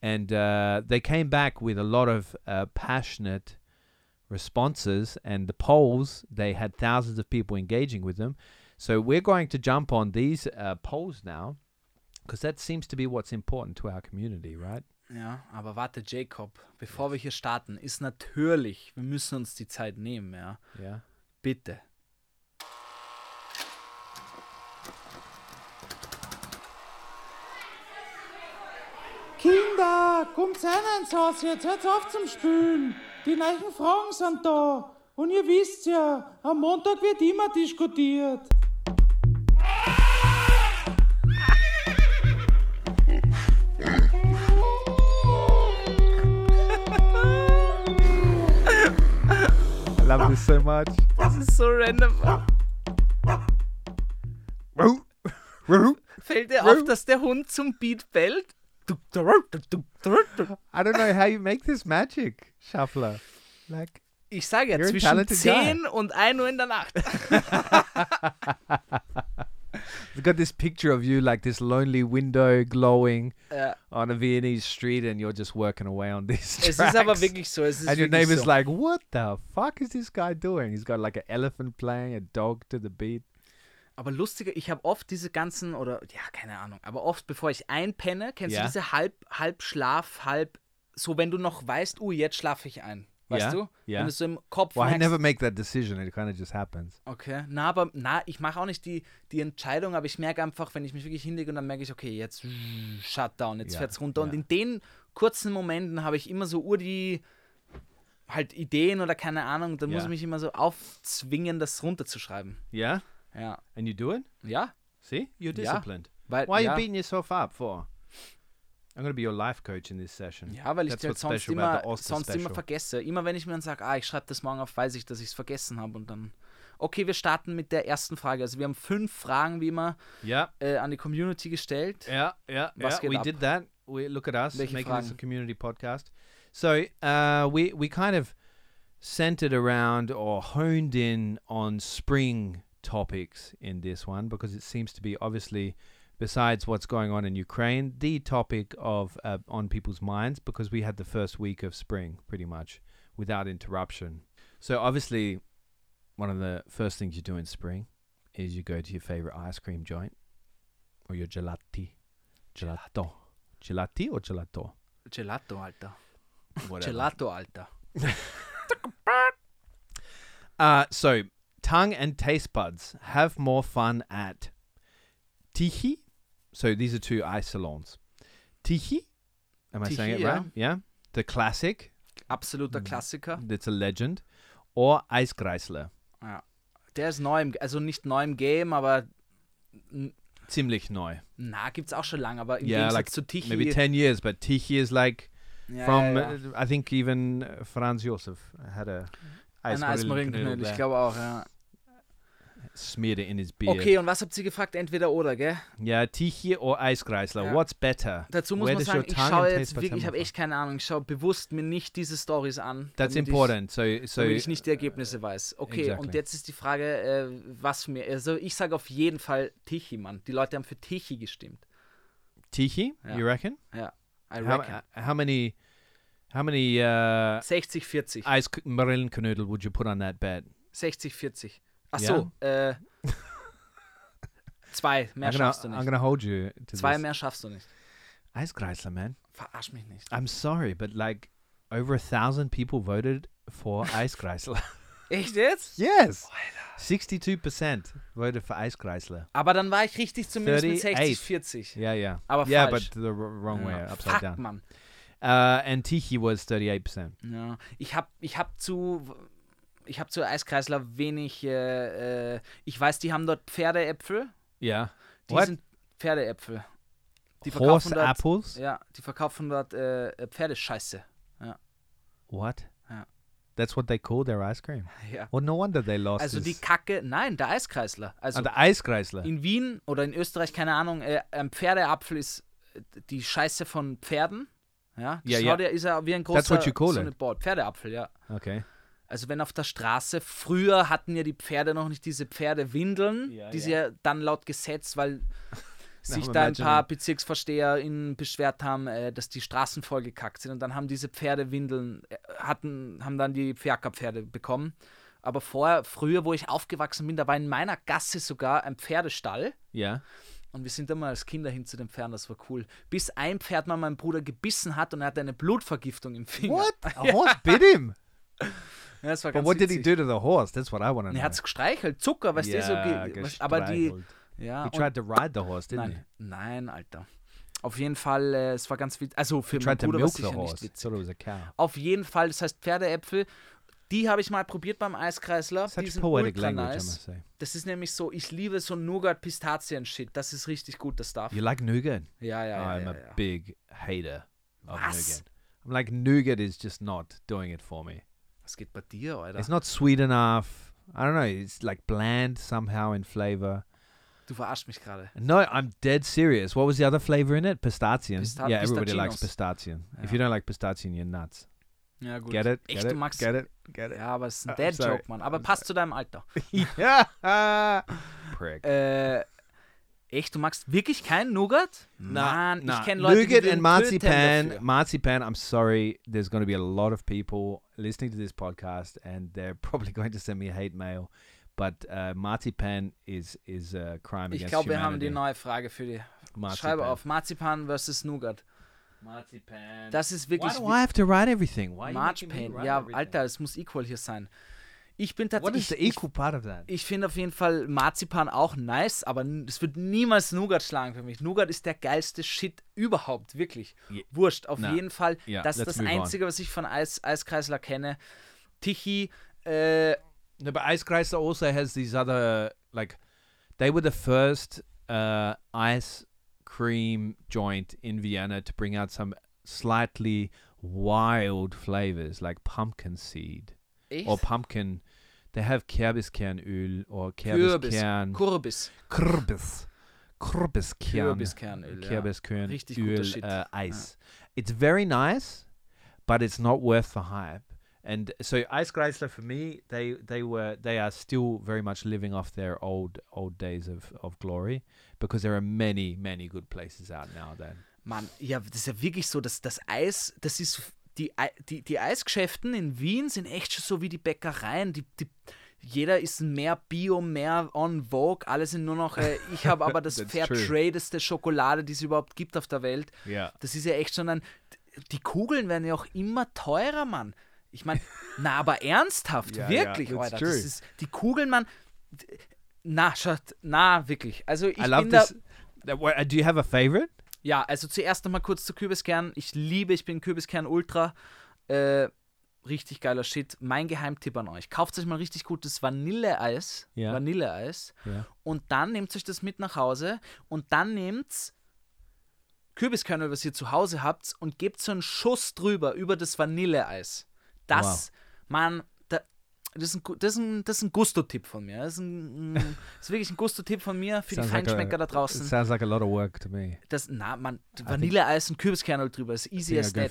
and uh, they came back with a lot of uh, passionate responses, and the polls they had thousands of people engaging with them. So we're going to jump on these uh, polls now. Because that seems to be what's important to our community, right? ja, aber warte, Jacob, bevor wir hier starten, ist natürlich, wir müssen uns die Zeit nehmen, ja. Yeah. Bitte. Kinder, kommt rein ins Haus jetzt, hört auf zum Spülen. Die neuen Fragen sind da. Und ihr wisst ja, am Montag wird immer diskutiert. Love this so much. Das ist so random. Fällt dir auf, dass der Hund zum Beat bellt? I don't know how you make this magic, Shuffler. Like, Ich sage ja, zwischen talented 10 und 1 Uhr in der Nacht. it's got this picture of you, like this lonely window glowing Ja, on a Viennese street, and you're just working away on these es ist aber wirklich so. Es ist and your neighbor's so. like, what the fuck is this guy doing? He's got like an elephant playing a dog to the beat. Aber lustiger, ich habe oft diese ganzen, oder ja, keine Ahnung, aber oft bevor ich einpenne, kennst Ja. du diese halb, halb Schlaf, halb, so wenn du noch weißt, uh, jetzt schlafe ich ein. Weißt Ja, du? ja. Wenn du so im Kopf Well, I never make that decision. It kind of just happens. Okay, na, aber na, ich mache auch nicht die, die Entscheidung, aber ich merke einfach, wenn ich mich wirklich hinlege und dann merke ich, okay, jetzt mm, Shutdown, jetzt Ja, fährt's runter. Und ja. in den kurzen Momenten habe ich immer so ur die halt Ideen oder keine Ahnung, dann muss Ja. ich mich immer so aufzwingen, das runterzuschreiben. Yeah? Ja. And you do it? Ja, See? You're Ja. disciplined. weil Why are ja, you beating yourself up for? I'm going to be your life coach in this session. ja, weil ich That's dir halt sonst immer, sonst immer vergesse. Immer wenn ich mir dann sage, ah, ich schreibe das morgen auf, weiß ich, dass ich es vergessen habe und dann. Okay, wir starten mit der ersten Frage. Also wir haben fünf Fragen, wie immer, Yeah. äh, an die Community gestellt. Yeah, yeah, Was geht We ab? did that. We look at us Welche making this a Fragen? community podcast. So uh, we we kind of centered around or honed in on spring topics in this one because it seems to be obviously besides what's going on in Ukraine the topic of uh, on people's minds because we had the first week of spring pretty much without interruption. So obviously one of the first things you do in spring is you go to your favorite ice cream joint or your gelati. Gelato. Gelati or gelato? Gelato, Alter. Whatever. Gelato, Alter. Uh, so, tongue and taste buds have more fun at Tihi. So, these are two ice salons. Tihi. Am I saying it ja. right? Yeah. The classic. Absoluter Klassiker. That's a legend. Or Eiskreisler. Der ist neu, im, also nicht neu im Game, aber Ziemlich neu. na, gibt's auch schon lange, aber im Yeah, Gegensatz like zu Tichy. Maybe 10 years, but Tihi is like ja, from, ja, ja. I think even Franz Josef had a Ein Eismarienknödel, ich glaube auch, ja. Smeared it in his beard. Okay, und was habt ihr gefragt? Entweder oder, gell? Yeah, Tihi or Eiskreisler. Ja. What's better? Dazu muss Where man sagen, ich schaue jetzt wirklich, ich habe echt keine Ahnung, ich schaue bewusst mir nicht diese Stories an. That's important. So, Ich, so damit ich nicht die Ergebnisse weiß. Okay, Exactly. und jetzt ist die Frage, äh, was mir, also ich sage auf jeden Fall Tichy, Mann. Die Leute haben für Tichy gestimmt. Tihi, Ja. you reckon? I How, reckon. uh, how many, How many uh, 60, 40. ice Marillenknödel would you put on that bed? 60, 40. Ach Ja? so, äh, zwei, mehr I'm gonna, schaffst du I'm nicht. gonna hold you Zwei this. mehr schaffst du nicht. Eiskreisler, man. Verarsch mich nicht. I'm sorry, but like over a thousand people voted for Eiskreisler. Echt jetzt? yes. 62% voted for Eiskreisler. Aber dann war ich richtig zumindest mit 60, 38. 40. Yeah, yeah. Aber yeah, falsch. but the wrong way, Ja. upside Fuck, down. Mann. Uh, and Tichy was 38%. Ja. Ich hab, ich hab zu, ich hab zu Eiskreisler wenig, äh, äh, ich weiß, die haben dort Pferdeäpfel. Yeah. Die What? sind Pferdeäpfel. Die Horse verkaufen dort, apples? ja, die verkaufen dort äh, äh, Pferdescheiße. What? Ja. That's what they call their ice cream. Ja. Well, no wonder they lost. Also die Kacke, nein, der Eiskreisler. Also Ah, der Eiskreisler. in Wien oder in Österreich, keine Ahnung, äh, ein Pferdeapfel ist äh, die Scheiße von Pferden. Ja, Ja, Schau ja. dir, ist er wie ein großer That's what you call so. Pferdeapfel, ja. Okay. Also wenn auf der Straße, früher hatten ja die Pferde noch nicht diese Pferdewindeln, Ja, die ja. sie ja dann laut Gesetz, weil sich da ein paar. BezirksvorsteherInnen beschwert haben, äh, dass die Straßen vollgekackt sind und dann haben diese Pferdewindeln, äh, hatten, haben dann die Fiakerpferde bekommen. Aber vorher, früher, wo ich aufgewachsen bin, da war in meiner Gasse sogar ein Pferdestall. Yeah. Und wir sind immer als Kinder hin zu den Pferden, das war cool. Bis ein Pferd mal meinen Bruder gebissen hat und er hatte eine Blutvergiftung im Finger. What? A horse bit him. Ja, das war But ganz what did he witzig. do to the horse? That's what I want to know. er hat es gestreichelt, Zucker, weißt du, so. Ge- was- Aber die. gestreichelt. Ja, He und, tried to ride the horse, didn't nein, nein, Alter. Auf jeden Fall, äh, es war ganz witzig. Also für he? meinen Tried to Bruder war milk es the sicher nicht horse. witzig. Thought it was a cow. Auf jeden Fall, das heißt Pferdeäpfel. Die habe ich mal probiert beim Eiskreisler. die Such sind poetic ultra language, I nice. must say. Das ist nämlich so, ich liebe so Nougat-Pistazien-Shit. Das ist richtig gut, das Stuff. You like nougat? Ja, ja, ja. I'm ja, a ja. big hater of Was? nougat. I'm like nougat is just not doing it for me. Was geht bei dir, Alter? It's not sweet enough. I don't know. It's like bland somehow in flavor. Du verarschst mich gerade. No, I'm dead serious. What was the other flavor in it? Pistachio. Pista- yeah, everybody likes pistachinos. pistachio. If you don't like pistachio, you're nuts. Ja, gut. Get it? Echt, Get du it? magst. Get it? Get it? Ja, aber es ist ein Uh. Dad-Joke, Mann. Aber passt zu deinem Alter. yeah. Prick. Äh, echt, du magst wirklich keinen Nougat? Nah. ich kenne Leute, Nougat die and marzipan. Marzipan. I'm sorry. There's going to be a lot of people listening to this podcast, and they're probably going to send me hate mail. But uh, marzipan is is a crime Ich against glaube, wir haben die humanity. neue Frage für die. Marzipan. Schreibe auf. Marzipan versus Nougat. Marzipan. Das ist Why wirklich. do I have to write everything? Why write Ja, everything? Alter, es muss equal hier sein. Ich bin What is tatsächlich. the Ich, equal part of that? ich finde auf jeden Fall Marzipan auch nice, aber es wird niemals Nougat schlagen für mich. Nougat ist der geilste Shit überhaupt, wirklich. Je- Wurscht, auf Na, jeden Fall. ja, das ist das move on. Einzige, was ich von Eis, Eiskreisler kenne. Tichy, äh, No, but Chrysler also has these other like they were the first uh, ice cream joint in Vienna to bring out some slightly wild flavors like pumpkin seed echt? or pumpkin. They have Kürbiskernöl or Kürbis. Kürbiskern Kürbis. Kürbis Kürbiskern Kürbiskernöl, ja. Kürbiskernöl Richtig guter Shit. uh, ice. It's very nice, but it's not worth the hype. And so Ice Chrysler for me, they they were they are still very much living off their old old days of, of glory because there are many many good places out now then. Mann, ja, das ist ja wirklich so, dass das Eis, das ist die, die, die Eisgeschäften in Wien sind echt schon so wie die Bäckereien. Die, die, jeder ist mehr Bio, mehr on Vogue, alle sind nur noch, äh, ich habe aber das That's fair true. tradeste Schokolade, die es überhaupt gibt auf der Welt. Yeah. Das ist ja echt schon ein, die Kugeln werden ja auch immer teurer, Mann. Ich meine, na, aber ernsthaft, ja, wirklich, that's Alter. true. Das ist, die Kugeln, Mann, na, schaut, na, wirklich. Also ich I love bin da, this. What, uh, do you have a favorite? Ja, also zuerst nochmal kurz zu Kürbiskern. Ich liebe, ich bin Kürbiskern Ultra. Äh, richtig geiler Shit. Mein Geheimtipp an euch. Kauft euch mal richtig gutes Vanilleeis. Ja. Vanilleeis. Ja. Und dann nehmt euch das mit nach Hause und dann nehmt Kürbiskernöl, was ihr zu Hause habt, und gebt so einen Schuss drüber, über das Vanilleeis. Das, man, da, das ist ein, das ist ein, das ist ein Gusto-Tipp von mir. Das ist, ein, das ist wirklich ein Gusto-Tipp von mir für die Sounds like a- Feinschmecker da draußen. sounds like a lot of work to me. Das, na, man, Vanilleeis und Kürbiskernöl drüber ist easy as that.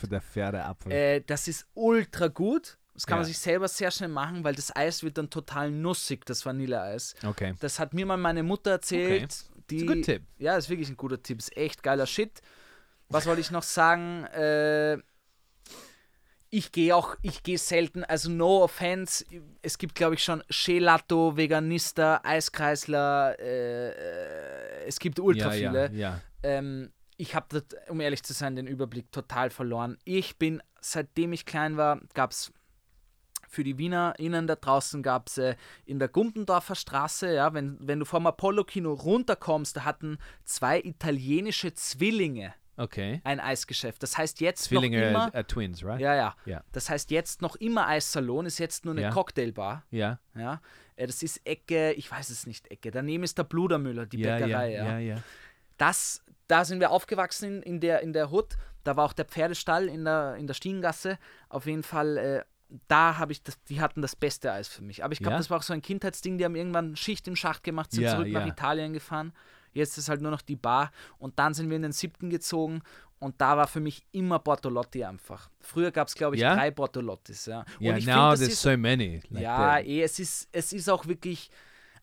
Äh, das ist ultra gut. Das kann man Ja. sich selber sehr schnell machen, weil das Eis wird dann total nussig, das Vanilleeis. okay. Das hat mir mal meine Mutter erzählt. Die, It's a good tip. Ja, ist wirklich ein guter Tipp. Ist echt geiler Shit. Was wollte ich noch sagen? Äh, ich gehe auch, ich gehe selten, also no offense, es gibt glaube ich schon Gelato, Veganista, Eiskreisler, äh, äh, es gibt ultra ja, viele. Ja, ja. Ähm, ich habe, um ehrlich zu sein, den Überblick total verloren. Ich bin, seitdem ich klein war, gab es für die WienerInnen da draußen gab es äh, in der Gumpendorfer Straße, ja, wenn, wenn du vom Apollo-Kino runterkommst, da hatten zwei italienische Zwillinge Okay. ein Eisgeschäft. Das heißt jetzt Zwillinge noch immer. are, are twins, right? Ja, ja. Ja. Das heißt jetzt noch immer Eissalon, ist jetzt nur eine Ja. Cocktailbar. Yeah. Ja. Äh, Das ist Ecke, ich weiß es nicht, Ecke. Daneben ist der Bludermüller, die Yeah, yeah, Bäckerei. ja. yeah, yeah. Das, da sind wir aufgewachsen in, in, der, in der Hut. Da war auch der Pferdestall in der, in der Stiegengasse. Auf jeden Fall, äh, da habe ich das, die hatten das beste Eis für mich. Aber ich glaube, Ja? das war auch so ein Kindheitsding. Die haben irgendwann Schicht im Schacht gemacht, sind Ja, zurück nach ja. Italien gefahren. Jetzt ist halt nur noch die Bar. Und dann sind wir in den siebten gezogen. Und da war für mich immer Bortolotti einfach. Früher gab es, glaube ich, Ja? drei Bortolottis. Ja. Und Yeah, ich now find, das there's ist, so many. Like ja, eh, es ist, es ist auch wirklich,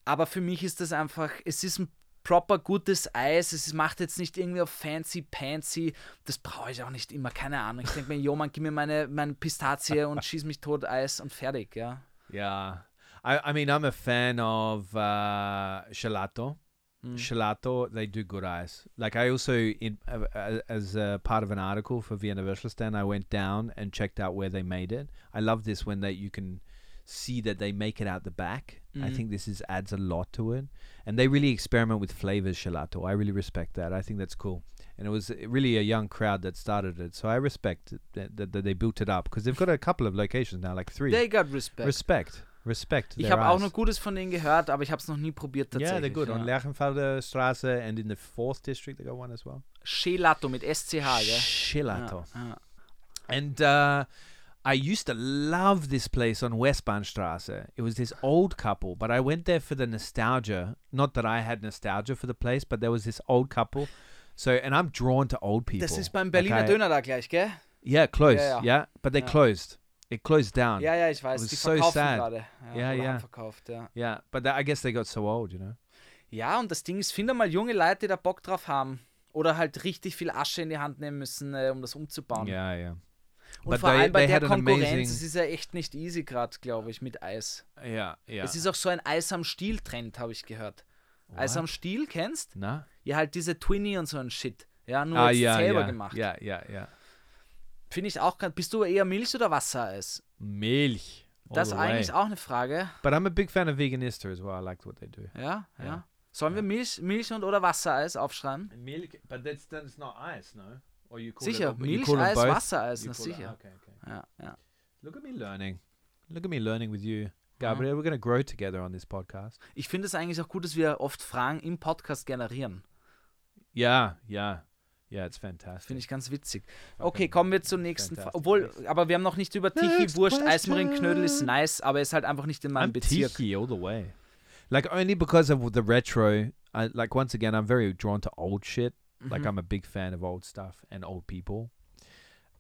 aber für mich ist das einfach, es ist ein proper gutes Eis, es macht jetzt nicht irgendwie auf fancy pansy, das brauche ich auch nicht immer, keine Ahnung. Ich denke mir, jo, man, gib mir meine, meine Pistazie und schieß mich tot Eis und fertig, ja. Yeah. I, I mean, I'm a fan of uh, gelato. Gelato, they do good ice. Like I also, in uh, uh, as a part of an article for Vienna Würstelstand, I went down and checked out where they made it. I love this when they you can see that they make it out the back. I think this is adds a lot to it, and they really experiment with flavors. Shalato, I really respect that. I think that's cool. And it was really a young crowd that started it, so I respect that, that, that they built it up because they've got a couple of locations now, like three. They got respect. respect, respect. ich habe auch noch Gutes von denen gehört, aber ich habe es noch nie probiert Yeah, tatsächlich. they're good. On ja. Lerchenfelder Straße and in the fourth district, they got one as well. Gelato mit SCH, gell? Shilato. Ja, ja. And uh, I used to love this place on Westbahnstraße. It was this old couple, but I went there for the nostalgia. Not that I had nostalgia for the place, but there was this old couple. So, and I'm drawn to old people. Das ist beim Berliner I- Döner da gleich, gell? Yeah, close. Ja, Yeah, ja. but they closed. It closed down. Ja, ja, ich weiß. was Die so sad. gerade. Ja, ja. haben verkauft, ja. Yeah, but I guess they got so old, you know. Ja, und das Ding ist, finde mal junge Leute, die da Bock drauf haben. Oder halt richtig viel Asche in die Hand nehmen müssen, äh, um das umzubauen. Yeah, yeah. und but vor they- allem bei der Konkurrenz, es ist ja echt nicht easy gerade, glaube ich, mit Eis. Yeah, yeah. Es ist auch so ein Eis am Stiel-Trend, habe ich gehört. Eis am Stiel, kennst? Na? Ja, halt diese Twinny und so ein Shit. Ja, nur Ah, jetzt ja, selber ja. gemacht. Ja, ja, ja. Finde ich auch ganz. Bist du eher Milch- oder Wassereis? Milch. Das ist eigentlich way. auch eine Frage. But I'm a big fan of Veganista as well. I like what they do. Ja, ja. Ja. Sollen wir Milch, Milch und oder Wassereis aufschreiben? Milk, but that's that's not ice, no? Or you call Sicher, it, Milcheis? Wassereis, na call it- sicher. okay, okay. Ja, ja. Look at me learning. Look at me learning with you, Gabriel. We're gonna grow together on this podcast. Ich finde es eigentlich auch gut, dass wir oft Fragen im Podcast generieren. Yeah, yeah, yeah. It's fantastic. Finde ich ganz witzig. Okay, kommen wir zur nächsten Frage. Obwohl, aber wir haben noch nicht über Tichy, Next Wurst, question. Eismarienknödel ist nice, aber ist halt einfach nicht in meinem I'm Bezirk. tiki all the way. Like only because of the retro. I like once again. I'm very drawn to old shit. Like Mhm. I'm a big fan of old stuff and old people.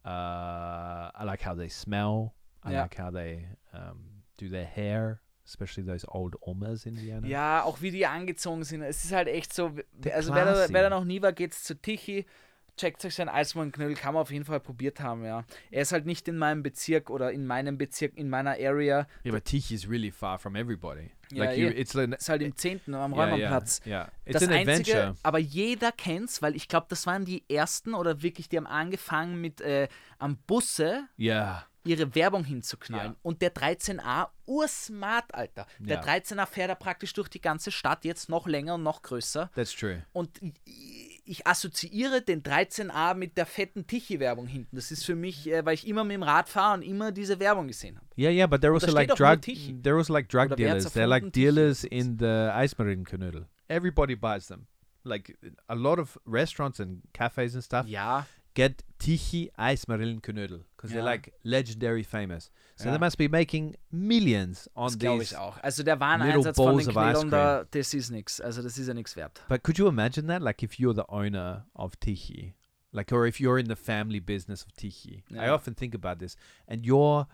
Uh, I like how they smell. I Yeah. like how they um, do their hair, especially those old Omas in Vienna. Ja, auch wie die angezogen sind. Es ist halt echt so. They're Also, wer da, wer da noch nie war, geht's zu Tichy. Checkt euch sein Eismannknödel, kann man auf jeden Fall probiert haben, ja. Er ist halt nicht in meinem Bezirk oder in meinem Bezirk, in meiner Area. Yeah, but Tiki is really far from everybody. Ja, like you, it's an Ist halt im 10. am yeah, yeah, Räumerplatz. yeah. It's das an Einzige, adventure. aber jeder kennt's, weil ich glaube, das waren die ersten oder wirklich, die haben angefangen mit äh, am Busse Yeah, ihre Werbung hinzuknallen. Ja. Und der 13a, ursmart, Alter. Der Ja. 13a fährt er praktisch durch die ganze Stadt, jetzt noch länger und noch größer. that's true. Und ich- ich assoziiere den 13a mit der fetten Tichy-Werbung hinten. Das ist für mich, äh, weil ich immer mit dem Rad fahre und immer diese Werbung gesehen habe. Yeah, yeah, but they're also steht like drug. They're also like drug Oder dealers. They're like dealers in the Eismarinkanödel. Everybody buys them. Like a lot of restaurants and cafes and stuff Ja, get Tichy Eismarinkanödel because they're like legendary famous. So they must be making millions on das glaube these. ich auch. Also der little Wareneinsatz von den of ice Knödeln da, das ist nichts. Also das ist ja nichts wert. But could you imagine that? Like if you're the owner of Tichy, like, or if you're in the family business of Tichy. I Yeah. often think about this, and your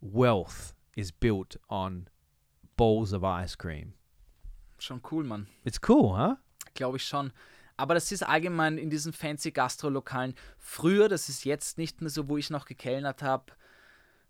wealth is built on bowls of ice cream. Schon cool, Mann. It's cool, huh? Glaube ich schon. Aber das ist allgemein in diesen fancy Gastrolokalen. Früher, das ist jetzt nicht mehr so, wo ich noch gekellnert habe,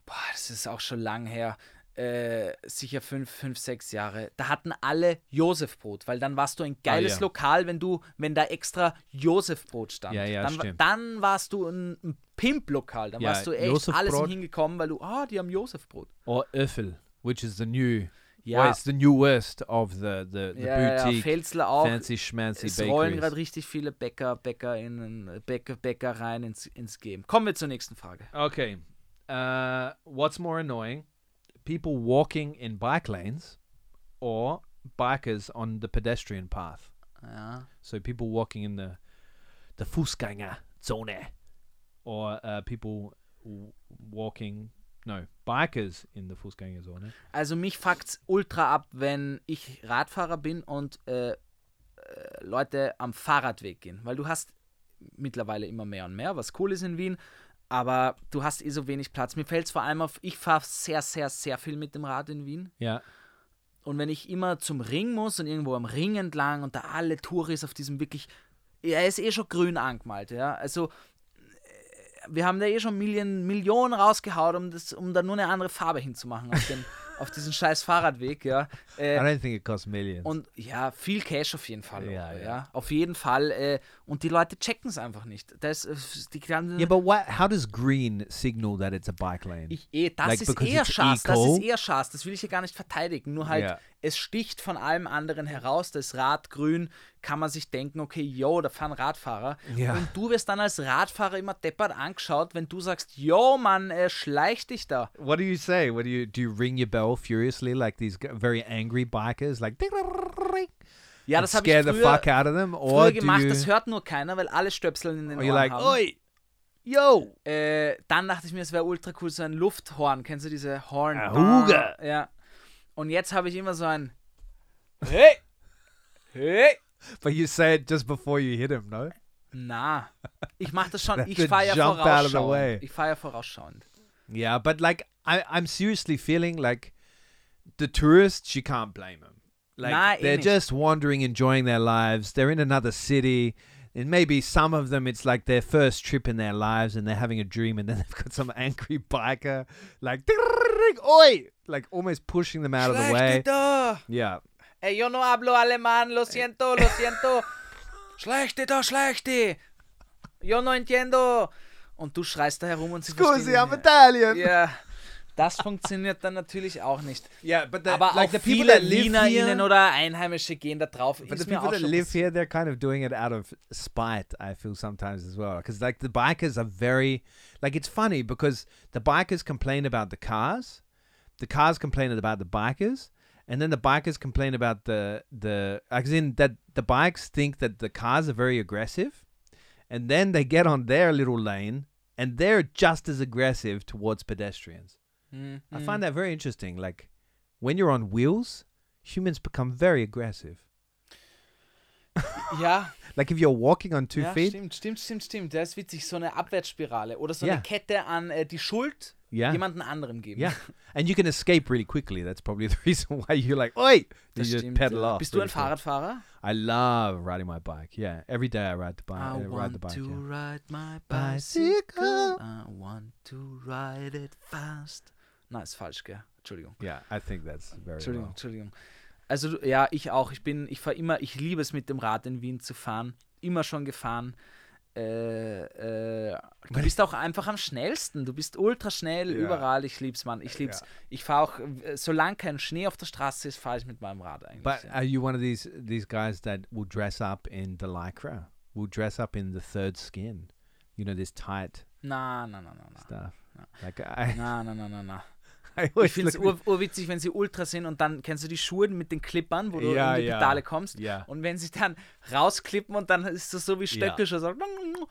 boah, das ist auch schon lang her, äh, sicher fünf, fünf, sechs Jahre. Da hatten alle Josefbrot, weil dann warst du ein geiles ja. Lokal, wenn du, wenn da extra Josefbrot stand. Ja, ja, dann, dann warst du ein, ein Pimp-Lokal. Dann warst du echt Josefbrot. alles hingekommen, weil du, ah, die haben Josefbrot. Or Öffel, which is the new, Ja. well, it's the newest of the the, the Ja, ja, boutique Pfälzler auch. fancy schmancy Es rollen gerade bakeries. richtig viele Bäcker, Bäckerinnen, Bäcker, Bäckereien ins, ins Game. Kommen wir zur nächsten Frage. Okay, uh, what's more annoying, people walking in bike lanes, or bikers on the pedestrian path? Ja. So people walking in the the Fußgängerzone, or uh, people walking no bikers in the Fußgängerzone. Also mich fuckt's ultra ab, wenn ich Radfahrer bin und äh, äh, Leute am Fahrradweg gehen. Weil du hast mittlerweile immer mehr und mehr, was cool ist in Wien, aber du hast eh so wenig Platz. Mir fällt es vor allem auf, ich fahre sehr, sehr, sehr viel mit dem Rad in Wien. Yeah, Und wenn ich immer zum Ring muss und irgendwo am Ring entlang und da alle Touris auf diesem wirklich, er ist eh schon grün angemalt, ja. Also wir haben da eh schon Millionen, Millionen rausgehauen, um, das, um da nur eine andere Farbe hinzumachen auf, den, auf diesen scheiß Fahrradweg, ja. I Äh, don't think it costs millions. und ja, viel Cash auf jeden Fall. Ja, ja. ja. Auf jeden Fall. Äh, und die Leute checken es einfach nicht. Das, äh, die, die, yeah, but what? How does green signal that it's a bike lane? Ich, eh, das Like, ist eher Schaß, das ist eher Schaß, das will ich ja gar nicht verteidigen. Nur halt, Ja. Es sticht von allem anderen heraus. Das Rad grün kann man sich denken, okay, yo, da fahren Radfahrer. Ja. Und du wirst dann als Radfahrer immer deppert angeschaut, wenn du sagst, yo, Mann, äh, schleich dich da. What do you say? What do you do? You ring your bell furiously like these very angry bikers, like Ja, das habe ich scare the früher, fuck out of them, früher gemacht, you? das hört nur keiner, weil alle Stöpsel in den Ohren like, haben. oi, yo, Äh, dann dachte ich mir, es wäre ultra cool, so ein Lufthorn. Kennst du diese Horn? Ahuga. Ja. Und jetzt habe ich immer so ein Hey! Hey! but you say it just before you hit him, no? Na, ich mache das schon. That Ich the fahre ja jump out of way. vorausschauend. Ich fahre ja vorausschauend. Yeah, but like I, I'm seriously feeling like the tourists, you can't blame them. Like Nah, eh they're nicht. just wandering, enjoying their lives. They're in another city, and maybe some of them it's like their first trip in their lives, and they're having a dream, and then they've got some angry biker like oi, like almost pushing them out of the way. da! Yeah, Ey, yo no hablo alemán, lo siento, lo siento. Schlechte da, schlechte. Yo no entiendo. Und du schreist da herum und sie Scusi, I'm nicht. Italian. Ja, das funktioniert dann natürlich auch nicht. Yeah, but the, Aber like auch the people viele that live WienerInnen here, oder Einheimische gehen da drauf. But Ist the people auch that live here, they're kind of doing it out of spite. I feel sometimes as well, because like the bikers are very, like it's funny because the bikers complain about the cars, the cars complain about the bikers, and then the bikers complain about the the as in that the bikes think that the cars are very aggressive, and then they get on their little lane and they're just as aggressive towards pedestrians. Hm, I hm. find that very interesting. Like when you're on wheels, humans become very aggressive. Ja, Like if you're walking on two ja feet, stimmt, stimmt, stimmt, stimmt. Das ist witzig. So eine Abwärtsspirale oder so Ja. eine Kette an äh, die Schuld yeah, jemanden anderem geben. yeah, and you can escape really quickly. That's probably the reason why you're like, oi, you just stimmt, pedal ja. off. Bist du ein really. Fahrradfahrer? I love riding my bike. Yeah, every day I ride the bike. I uh, the want bike. to yeah. ride my Bicycle. I want to ride it fast. Na, ist falsch, gell? Entschuldigung. Yeah, I think that's very Entschuldigung, well. Entschuldigung. Also ja, ich auch. Ich bin, ich fahre immer, ich liebe es mit dem Rad in Wien zu fahren. Immer schon gefahren. Äh, äh, du bist auch einfach am schnellsten. Du bist ultra schnell Ja. überall. Ich lieb's, Mann. Ich lieb's. Ja. Ich fahre auch, äh, solange kein Schnee auf der Straße ist, fahre ich mit meinem Rad eigentlich. But ja. are you one of these these guys that will dress up in the lycra? Will dress up in the third skin? You know this tight na, na, na, na, na. stuff. No. Like I, Na, na, na, na, na. Ich finde es ur, urwitzig, wenn sie ultra sind und dann kennst du die Schuhe mit den Klippern, wo du Ja, in die ja. Pedale kommst. Yeah. Und wenn sie dann rausklippen und dann ist das so wie Stöcke schon so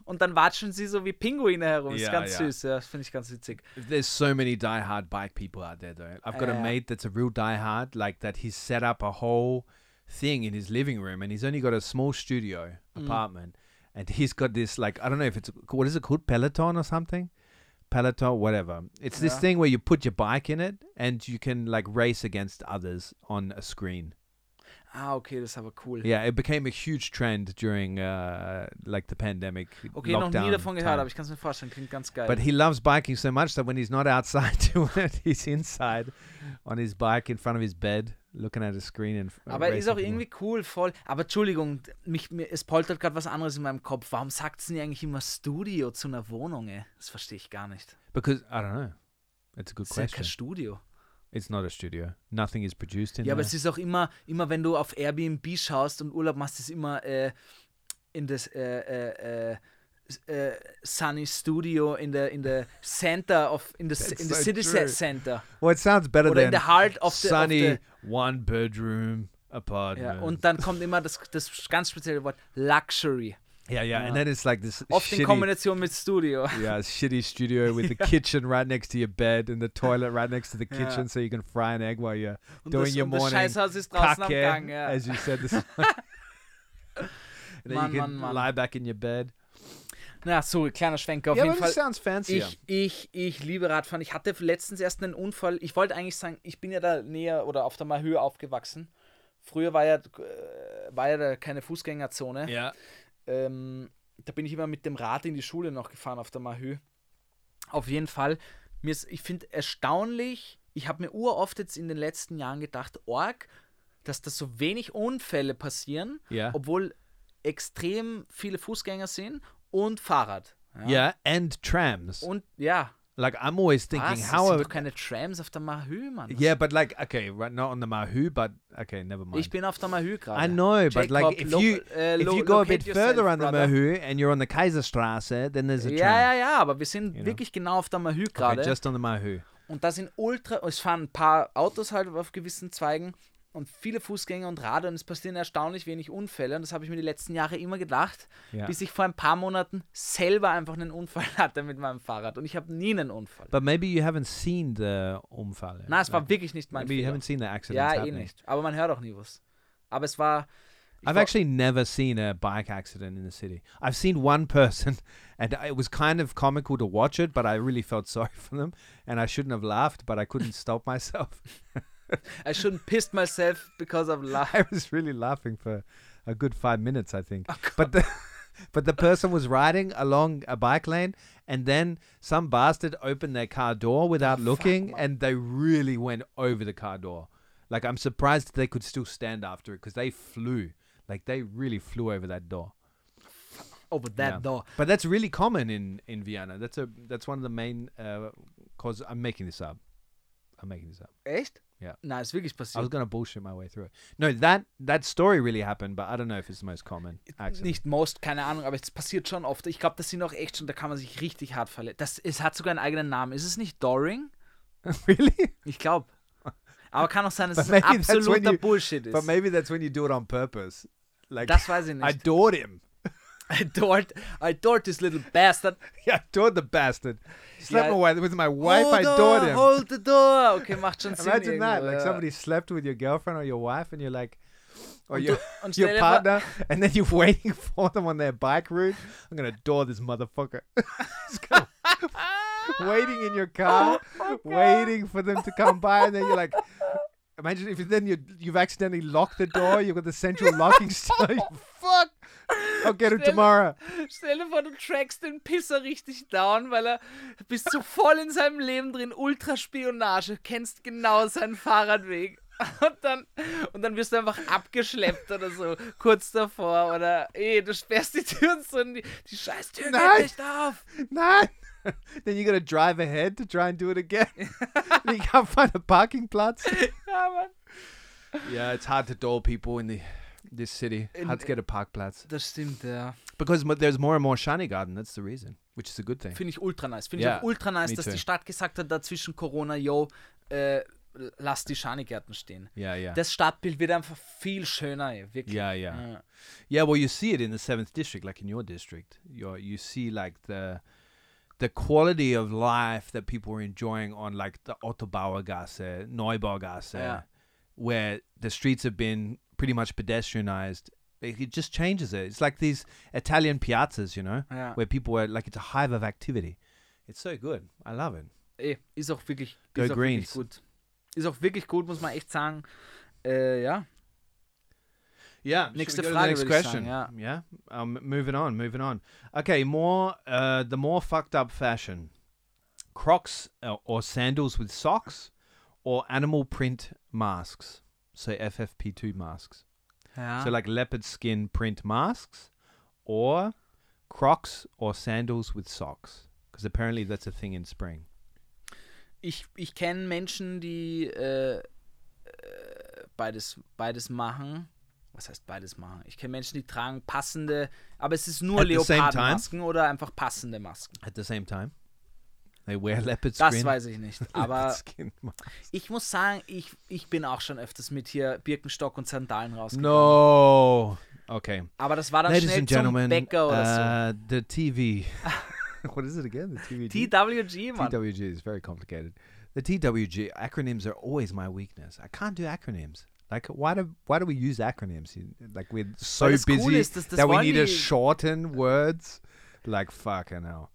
und dann watschen sie so wie Pinguine herum. ist Ja, ganz ja. süß, ja, das finde ich ganz witzig. There's so many die-hard bike people out there, though. I've got a Yeah. mate that's a real die-hard, like that. He's set up a whole thing in his living room, and he's only got a small studio apartment, and he's got this like I don't know if it's what is it called Peloton or something, Peloton, whatever. It's this Yeah. thing where you put your bike in it, and you can like race against others on a screen. Ah, okay, das ist aber cool. Yeah, it became a huge trend during uh, like the pandemic. Okay, noch nie davon gehört, time. aber ich kann es mir vorstellen, klingt ganz geil. But he loves biking so much that when he's not outside doing it, he's inside on his bike in front of his bed, looking at a screen and. uh, Aber ist auch irgendwie cool, voll. Aber Entschuldigung, mich, mir, es poltert gerade was anderes in meinem Kopf. Warum sagt sie eigentlich immer Studio zu einer Wohnung? Ey? Das verstehe ich gar nicht. because I don't know. It's a good Das ist ja kein question. Studio. It's not a studio. Nothing is produced in Ja, aber there. es ist auch immer, immer wenn du auf Airbnb schaust und Urlaub machst, ist immer äh, in das äh, äh, äh, Sunny Studio in der in der Center of in the, That's in the so city true. center well, it sounds better oder in than the heart of the, of sunny the one bedroom apartment. ja, und dann kommt immer das, das ganz spezielle Wort Luxury. yeah, yeah, and then it's like this Oft in shitty, Kombination mit Studio. yeah, shitty studio with the kitchen right next to your bed and the toilet right next to the Yeah. kitchen, so you can fry an egg while you're Und doing das, your morning Scheißhaus ist draußen am Gang. Ja. as you said this. and then Mann, you can Mann, Mann. lie back in your bed. Na, sorry, kleiner Schwenker. Auf yeah, jeden but Fall. sounds fancier. Ich, ich, ich liebe Radfahren. Ich hatte letztens erst einen Unfall. Ich wollte eigentlich sagen, ich bin ja da näher oder auf der Mahöhe aufgewachsen. Früher war ja, äh, war ja da keine Fußgängerzone. yeah. Ähm, da bin ich immer mit dem Rad in die Schule noch gefahren auf der Mahöhe. Auf jeden Fall. Mir ist, ich finde erstaunlich, ich habe mir uroft jetzt in den letzten Jahren gedacht, Org, dass da so wenig Unfälle passieren, Yeah. obwohl extrem viele Fußgänger sind und Fahrrad. Yeah, and trams. Und ja, Like I'm always thinking, was? How sind are doch keine Trams auf der Mahö, Mann. yeah, but like okay, right, not on the Mahu, but okay, never mind. Ich bin auf der Mahö gerade. I know, but like Jacob, if you äh, if you go a bit further yourself, on the. Mahu and you're on the Kaiserstraße, then there's a tram. Ja, ja, ja, aber wir sind You know. wirklich genau auf der Okay, gerade. just on the Mahu. und da sind ultra, es fahren ein paar Autos halt auf gewissen Zweigen und viele Fußgänger und Radler und es passieren erstaunlich wenig Unfälle und das habe ich mir die letzten Jahre immer gedacht, Yeah. bis ich vor ein paar Monaten selber einfach einen Unfall hatte mit meinem Fahrrad und ich habe nie einen Unfall. But maybe you haven't seen the Unfall. Nein, es war Like, wirklich nicht mein maybe you Fehler. haven't seen the accident Ja, eh happening. nicht. Aber man hört auch nie was. Aber es war. ich I've war- actually never seen a bike accident in the city. I've seen one person, and it was kind of comical to watch it, but I really felt sorry for them, and I shouldn't have laughed, but I couldn't stop myself. I shouldn't pissed myself because of love. I was really laughing for a good five minutes, I think. Oh, but the but the person was riding along a bike lane, and then some bastard opened their car door without looking, and they really went over the car door. Like I'm surprised they could still stand after it because they flew. Like they really flew over that door. Over that Yeah. door. But that's really common in in Vienna. That's a that's one of the main uh, cause. I'm making this up. I'm making this up. Echt? Ja. Nein, ist wirklich I was passiert. gonna bullshit my way through it. No, that that story really happened, but I don't know if it's the most common accident. Nicht most, keine Ahnung, aber es passiert schon oft. Ich glaube, das sind auch echt schon, da kann man sich richtig hart verletzen. Das, es hat sogar einen eigenen Namen. Ist es nicht Doring? really? Ich glaube. Aber kann auch sein, dass But es maybe that's when absoluter you- Bullshit ist. But maybe that's when you do it on purpose. Like das weiß ich I nicht. adored him. I adored, I adored this little bastard. Yeah, I adored the bastard. Slept Yeah. Oh, with my wife. hold I adored him. Hold the door. Okay, macht schon Sinn. Imagine that. irgendwo, Like uh, somebody slept with your girlfriend or your wife, and you're like, or Und your und your stell dir vor- partner, and then you're waiting for them on their bike route. I'm gonna adore this motherfucker. Waiting in your car, Oh waiting for them to come by, and then you're like, imagine if then you you've accidentally locked the door. You've got the central locking still. Fuck! I'll get him Stell- tomorrow. Stell dir vor, du trackst den Pisser richtig down, weil er bist so voll in seinem Leben drin, Ultraspionage, kennst genau seinen Fahrradweg. Und dann, und dann wirst du einfach abgeschleppt oder so, kurz davor. Oder ey, du sperrst die Tür und so und die, die scheiß Tür Nein. geht nicht auf. Nah. then you gotta drive ahead to try and do it again. you can't find a parking platz. Ja, Mann. Yeah, it's hard to door people in the this city. In- hard to get a parkplatz Das stimmt, ja. because there's more and more shiny garden. That's the reason, which is a good thing. Finde ich ultra nice. Finde Ja, ich auch ultra nice, dass too. die Stadt gesagt hat, da zwischen Corona, yo, äh, lass die Schanigärten stehen. Yeah, yeah, Das Stadtbild wird einfach viel schöner, wirklich. yeah, yeah, Ja. yeah. Well, you see it in the seventh district, like in your district. You you see like the the quality of life that people are enjoying on like the Ottobauergasse, Neubaugasse, Yeah. where the streets have been pretty much pedestrianized. It, it just changes it. It's like these Italian piazzas, you know, Ja. where people are like it's a hive of activity. It's so good. I love it. Ey, ist auch wirklich, Go ist auch wirklich gut. Ist auch wirklich gut, muss man echt sagen. Äh, ja. Yeah. Nächste we go to Frage next question. sagen, yeah. Um, moving on. Moving on. Okay. More. Uh, the more fucked up fashion. Crocs uh, or sandals with socks, or animal print masks. So FFP2 masks. Ja. So like leopard skin print masks, or Crocs or sandals with socks. Because apparently that's a thing in spring. ich ich kenne Menschen, die äh, äh, beides, beides machen. Was heißt beides machen? Ich kenne Menschen, die tragen passende, aber es ist nur? Leopardenmasken oder einfach passende Masken. At the same time, they wear leopard Das skin. weiß ich nicht. Aber ich muss sagen, ich, ich bin auch schon öfters mit hier Birkenstock und Sandalen rausgegangen. No. Okay. Aber das war dann Ladies schnell and zum gentlemen, Bäcker oder uh, the TV. what is it again? The so. TVG. TWG, Mann. TWG is very complicated. The TWG acronyms are always my weakness. I can't do acronyms. Like why do why do we use acronyms? Like we're so das busy cool ist, das- das that we need to shorten words. Like fucking hell.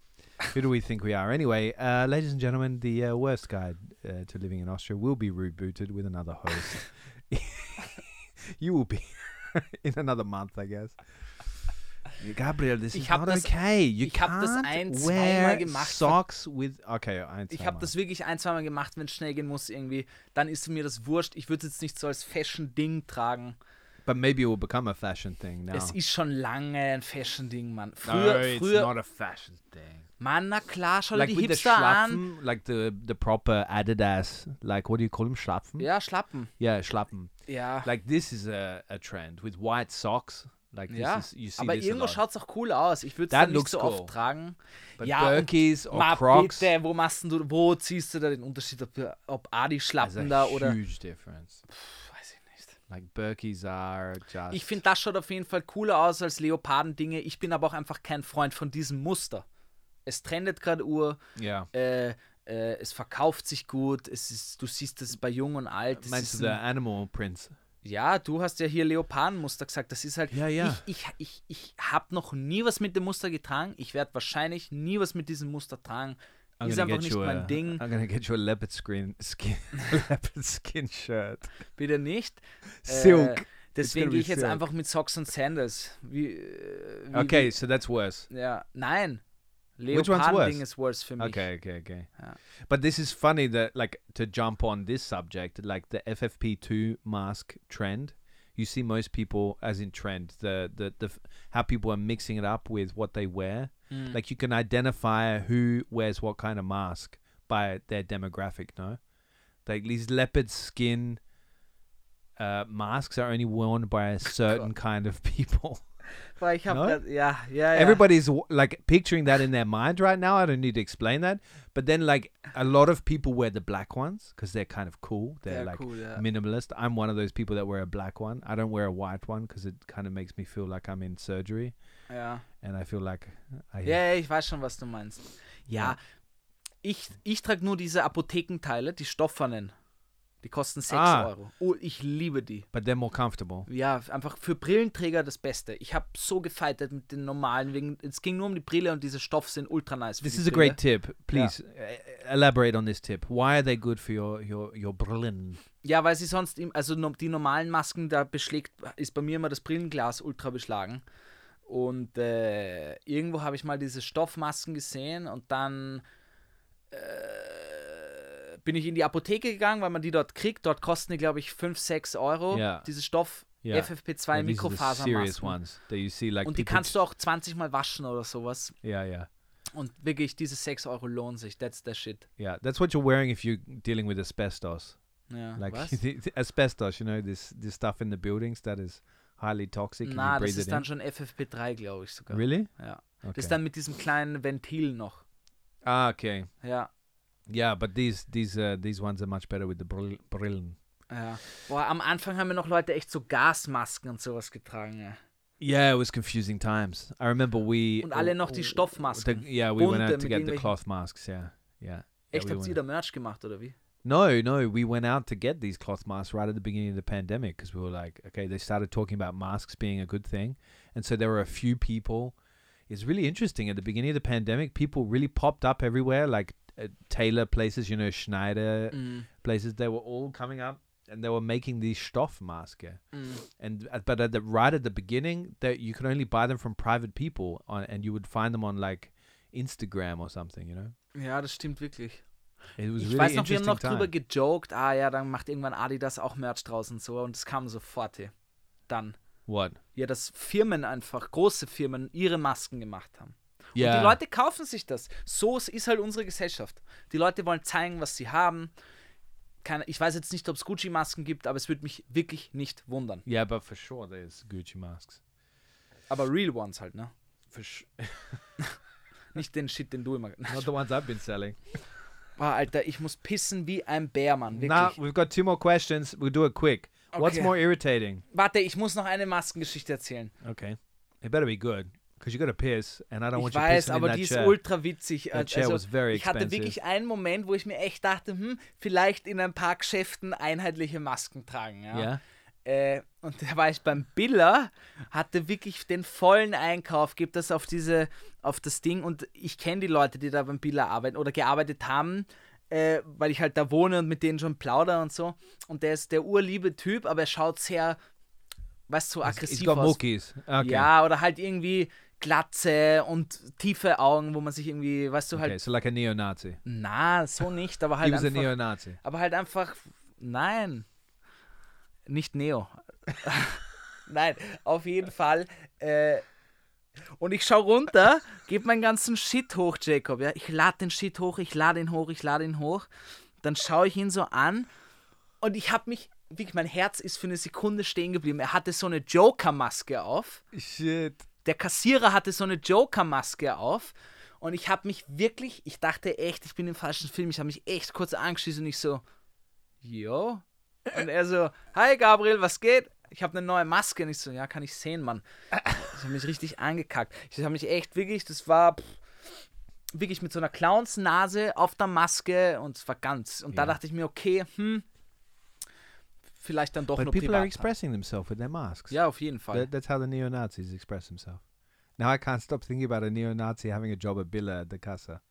Who do we think we are? Anyway, uh, ladies and gentlemen, the uh, worst guide uh, to living in Austria will be rebooted with another host. you will be in another month, I guess. Gabriel, this Ich is not das- okay. You ich hab das can't ein, zweimal wear gemacht. socks with. Okay, ein, Ich habe das wirklich ein, zweimal gemacht, wenn es schnell gehen muss irgendwie. Dann ist mir das wurscht. Ich würde es jetzt nicht so als Fashion-Ding tragen. But maybe it will become a fashion thing now. Es ist schon lange ein Fashion-Ding, Mann. no, Früher, it's früher, not a fashion thing. Mann, na klar, schau dir Like die with the Hipster an. Schlappen, like the the proper Adidas, like what do you call them, Schlappen? Ja, Schlappen. Yeah, Schlappen. Ja. Like this is a, a trend with white socks. Like this ja. is you see Aber irgendwo schaut es auch cool aus. Ich würde es nicht so cool. oft tragen. But ja, und Birkis or Crocs, bitte, wo machst du, wo ziehst du da den Unterschied, ob, ob Adi-Schlappen da oder. huge difference. Weiß ich nicht. Like Birkis are just. Ich finde, das schaut auf jeden Fall cooler aus als Leopardendinge. Ich bin aber auch einfach kein Freund von diesem Muster. Es trendet gerade Uhr, yeah. äh, äh, es verkauft sich gut, es ist, du siehst es bei Jung und Alt. Meinst du ein, animal prints? ja, du hast ja hier Leopardenmuster gesagt. Das ist halt. Ja, ja. Ich, ich, ich, ich habe noch nie was mit dem Muster getragen. Ich werde wahrscheinlich nie was mit diesem Muster tragen. I'm ist einfach nicht you mein Ding. I'm gonna get you a leopard skin skin leopard skin shirt. Bitte nicht. Silk. Äh, deswegen gehe ich jetzt silk. einfach mit Socks und Sandals. Wie, äh, wie, Okay, Wie, so that's worse. ja, nein. Which one's worse? Ist worse für mich. Okay, okay, okay. Yeah. But this is funny that, like, to jump on this subject, like the FFP2 mask trend, you see most people, as in trend, the, the, the how people are mixing it up with what they wear. Mm. Like, you can identify who wears what kind of mask by their demographic, no? Like, these leopard skin uh, masks are only worn by a certain kind of people. Boah, ich hab No? grad, ja, ja, ja. Everybody's like picturing that in their mind right now. I don't need to explain that. But then, like, a lot of people wear the black ones because they're kind of cool. They're Sehr like cool, ja. minimalist. I'm one of those people that wear a black one. I don't wear a white one because it kind of makes me feel like I'm in surgery Yeah. and I feel like I. Ja, ich weiß schon, was du meinst. Ja, Ja. ich, ich trage nur diese Apothekenteile, die stoffernen. Die kosten 6 Ah. Euro. Oh, ich liebe die. But they're more comfortable. Ja, einfach für Brillenträger das Beste. Ich habe so gefeitet mit den normalen, wegen, es ging nur um die Brille und diese Stoff sind ultra nice. This is a Brille. great tip. Please uh, elaborate on this tip. Why are they good for your your your Brillen? Ja, weil sie sonst, im, also die normalen Masken, da beschlägt, ist bei mir immer das Brillenglas ultra beschlagen. Und äh, irgendwo habe ich mal diese Stoffmasken gesehen und dann äh, bin ich in die Apotheke gegangen, weil man die dort kriegt. Dort kosten die, glaube ich, 5, 6 Euro. Ja. Diese Stoff Yeah. FFP2 Yeah, these are the serious Mikrofasermasken. like Und die kannst du auch 20 Mal waschen oder sowas. yeah, yeah. Und wirklich, diese 6 Euro lohnen sich. That's the shit. Yeah, that's what you're wearing if you're dealing with asbestos. Ja, Like asbestos, you know, this this stuff in the buildings that is highly toxic. and Na, das ist dann in. schon FFP3, glaube ich sogar. Really? Ja. Okay. Das ist dann mit diesem kleinen Ventil noch. ah, okay. Ja. Yeah, but these these uh, these ones are much better with the brill- brillen. Ja. Boah, am Anfang haben wir noch Leute echt so Gasmasken und sowas getragen. Ja. Yeah, it was confusing times. I remember we Und alle noch die the, yeah we went out to get the cloth masks. Yeah, yeah. Echt, yeah, we habt ihr da Merch gemacht oder wie? No, no, we went out to get these cloth masks right at the beginning of the pandemic because we were like, okay, they started talking about masks being a good thing. And so there were a few people. It's really interesting. At the beginning of the pandemic, people really popped up everywhere, like uh, tailor places, you know, Schneider Mhm. places. They were all coming up and they were making these Stoff maske. Mm. And uh, but at the right at the beginning, that you could only buy them from private people, on, and you would find them on like Instagram or something. You know, Ja, das stimmt wirklich. it was Ich really weiß noch, wir haben noch drüber time. gejoked, ah ja, dann macht irgendwann Adidas auch Merch draußen so und es kam sofort hier. Dann. What? Ja, dass Firmen einfach, große Firmen, ihre Masken gemacht haben. Und Yeah. die Leute kaufen sich das. So ist halt unsere Gesellschaft. Die Leute wollen zeigen, was sie haben. Keine, ich weiß jetzt nicht, ob es Gucci-Masken gibt, aber es würde mich wirklich nicht wundern. yeah, but for sure there's Gucci masks. Aber real ones halt, ne? For sure. Nicht den Shit, den du immer. Not the ones I've been selling. Boah, Alter, ich muss pissen wie ein Bär, Mann. Wirklich. Now we've got two more questions. We'll do it quick. What's Okay. more irritating? Warte, ich muss noch eine Maskengeschichte erzählen. Okay, it better be good because you got to piss, and I don't Ich want you weiß, aber in that die ist chair. ultra witzig. That chair was very ich hatte expensive. wirklich einen Moment, wo ich mir echt dachte, hm, vielleicht in ein paar Geschäften einheitliche Masken tragen. Ja. yeah. Äh, und da war ich beim Biller, hatte wirklich den vollen Einkauf, gibt das auf diese, auf das Ding und ich kenne die Leute, die da beim Biller arbeiten oder gearbeitet haben, äh, weil ich halt da wohne und mit denen schon plauder und so. Und der ist der urliebe Typ, aber er schaut sehr, weißt du, so aggressiv aus. Muckis. Okay. Ja, oder halt irgendwie Glatze und tiefe Augen, wo man sich irgendwie, weißt du, halt, Okay, so like a neo-Nazi. na, so nicht, aber He halt was a einfach, neo-Nazi. aber halt einfach, nein, nicht Neo. nein, auf jeden Fall. Äh, und ich schau runter, gebe meinen ganzen Shit hoch, Jacob. Ja? Ich lade den Shit hoch, ich lade ihn hoch, ich lade ihn hoch. Dann schaue ich ihn so an und ich habe mich, wirklich, mein Herz ist für eine Sekunde stehen geblieben. Er hatte so eine Joker-Maske auf Shit. Der Kassierer hatte so eine Joker-Maske auf und ich habe mich wirklich, ich dachte echt, ich bin im falschen Film, ich habe mich echt kurz angeschlossen und ich so, jo. Und er so, hi Gabriel, was geht? Ich habe eine neue Maske und ich so, ja, kann ich sehen, Mann. Ich habe mich richtig angekackt. Ich habe mich echt wirklich, das war pff, wirklich mit so einer Clownsnase auf der Maske und es war ganz. Und da Ja. dachte ich mir, okay, hm, vielleicht dann doch But nur people are privat. expressing themselves with their masks. Ja, auf jeden Fall. That, that's how the neo-Nazis express themselves. Now I can't stop thinking about a neo-Nazi having a job at Billa at the Casa.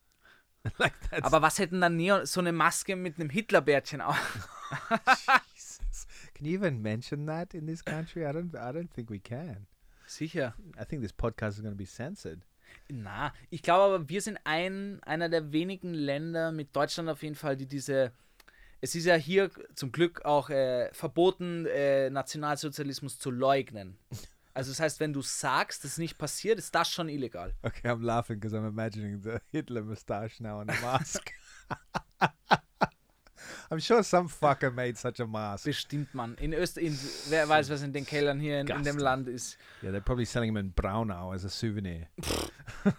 like Aber was hätten dann Neo, so eine Maske mit einem Hitlerbärtchen auf? Jesus. Can you even mention that in this country? I don't. I don't think we can. Sicher. I think this podcast is going to be censored. Na, ich glaube aber, wir sind ein, einer der wenigen Länder mit Deutschland auf jeden Fall, die diese. Es ist ja hier zum Glück auch äh, verboten, äh, Nationalsozialismus zu leugnen. Also das heißt, wenn du sagst, das ist nicht passiert, ist das schon illegal. Okay, I'm laughing because I'm imagining the Hitler mustache now on a mask. I'm sure some fucker made such a mask. Bestimmt, man. In Österreich, wer weiß, was in den Kellern hier in, in dem Land ist. Yeah, they're probably selling them in Braunau as a souvenir.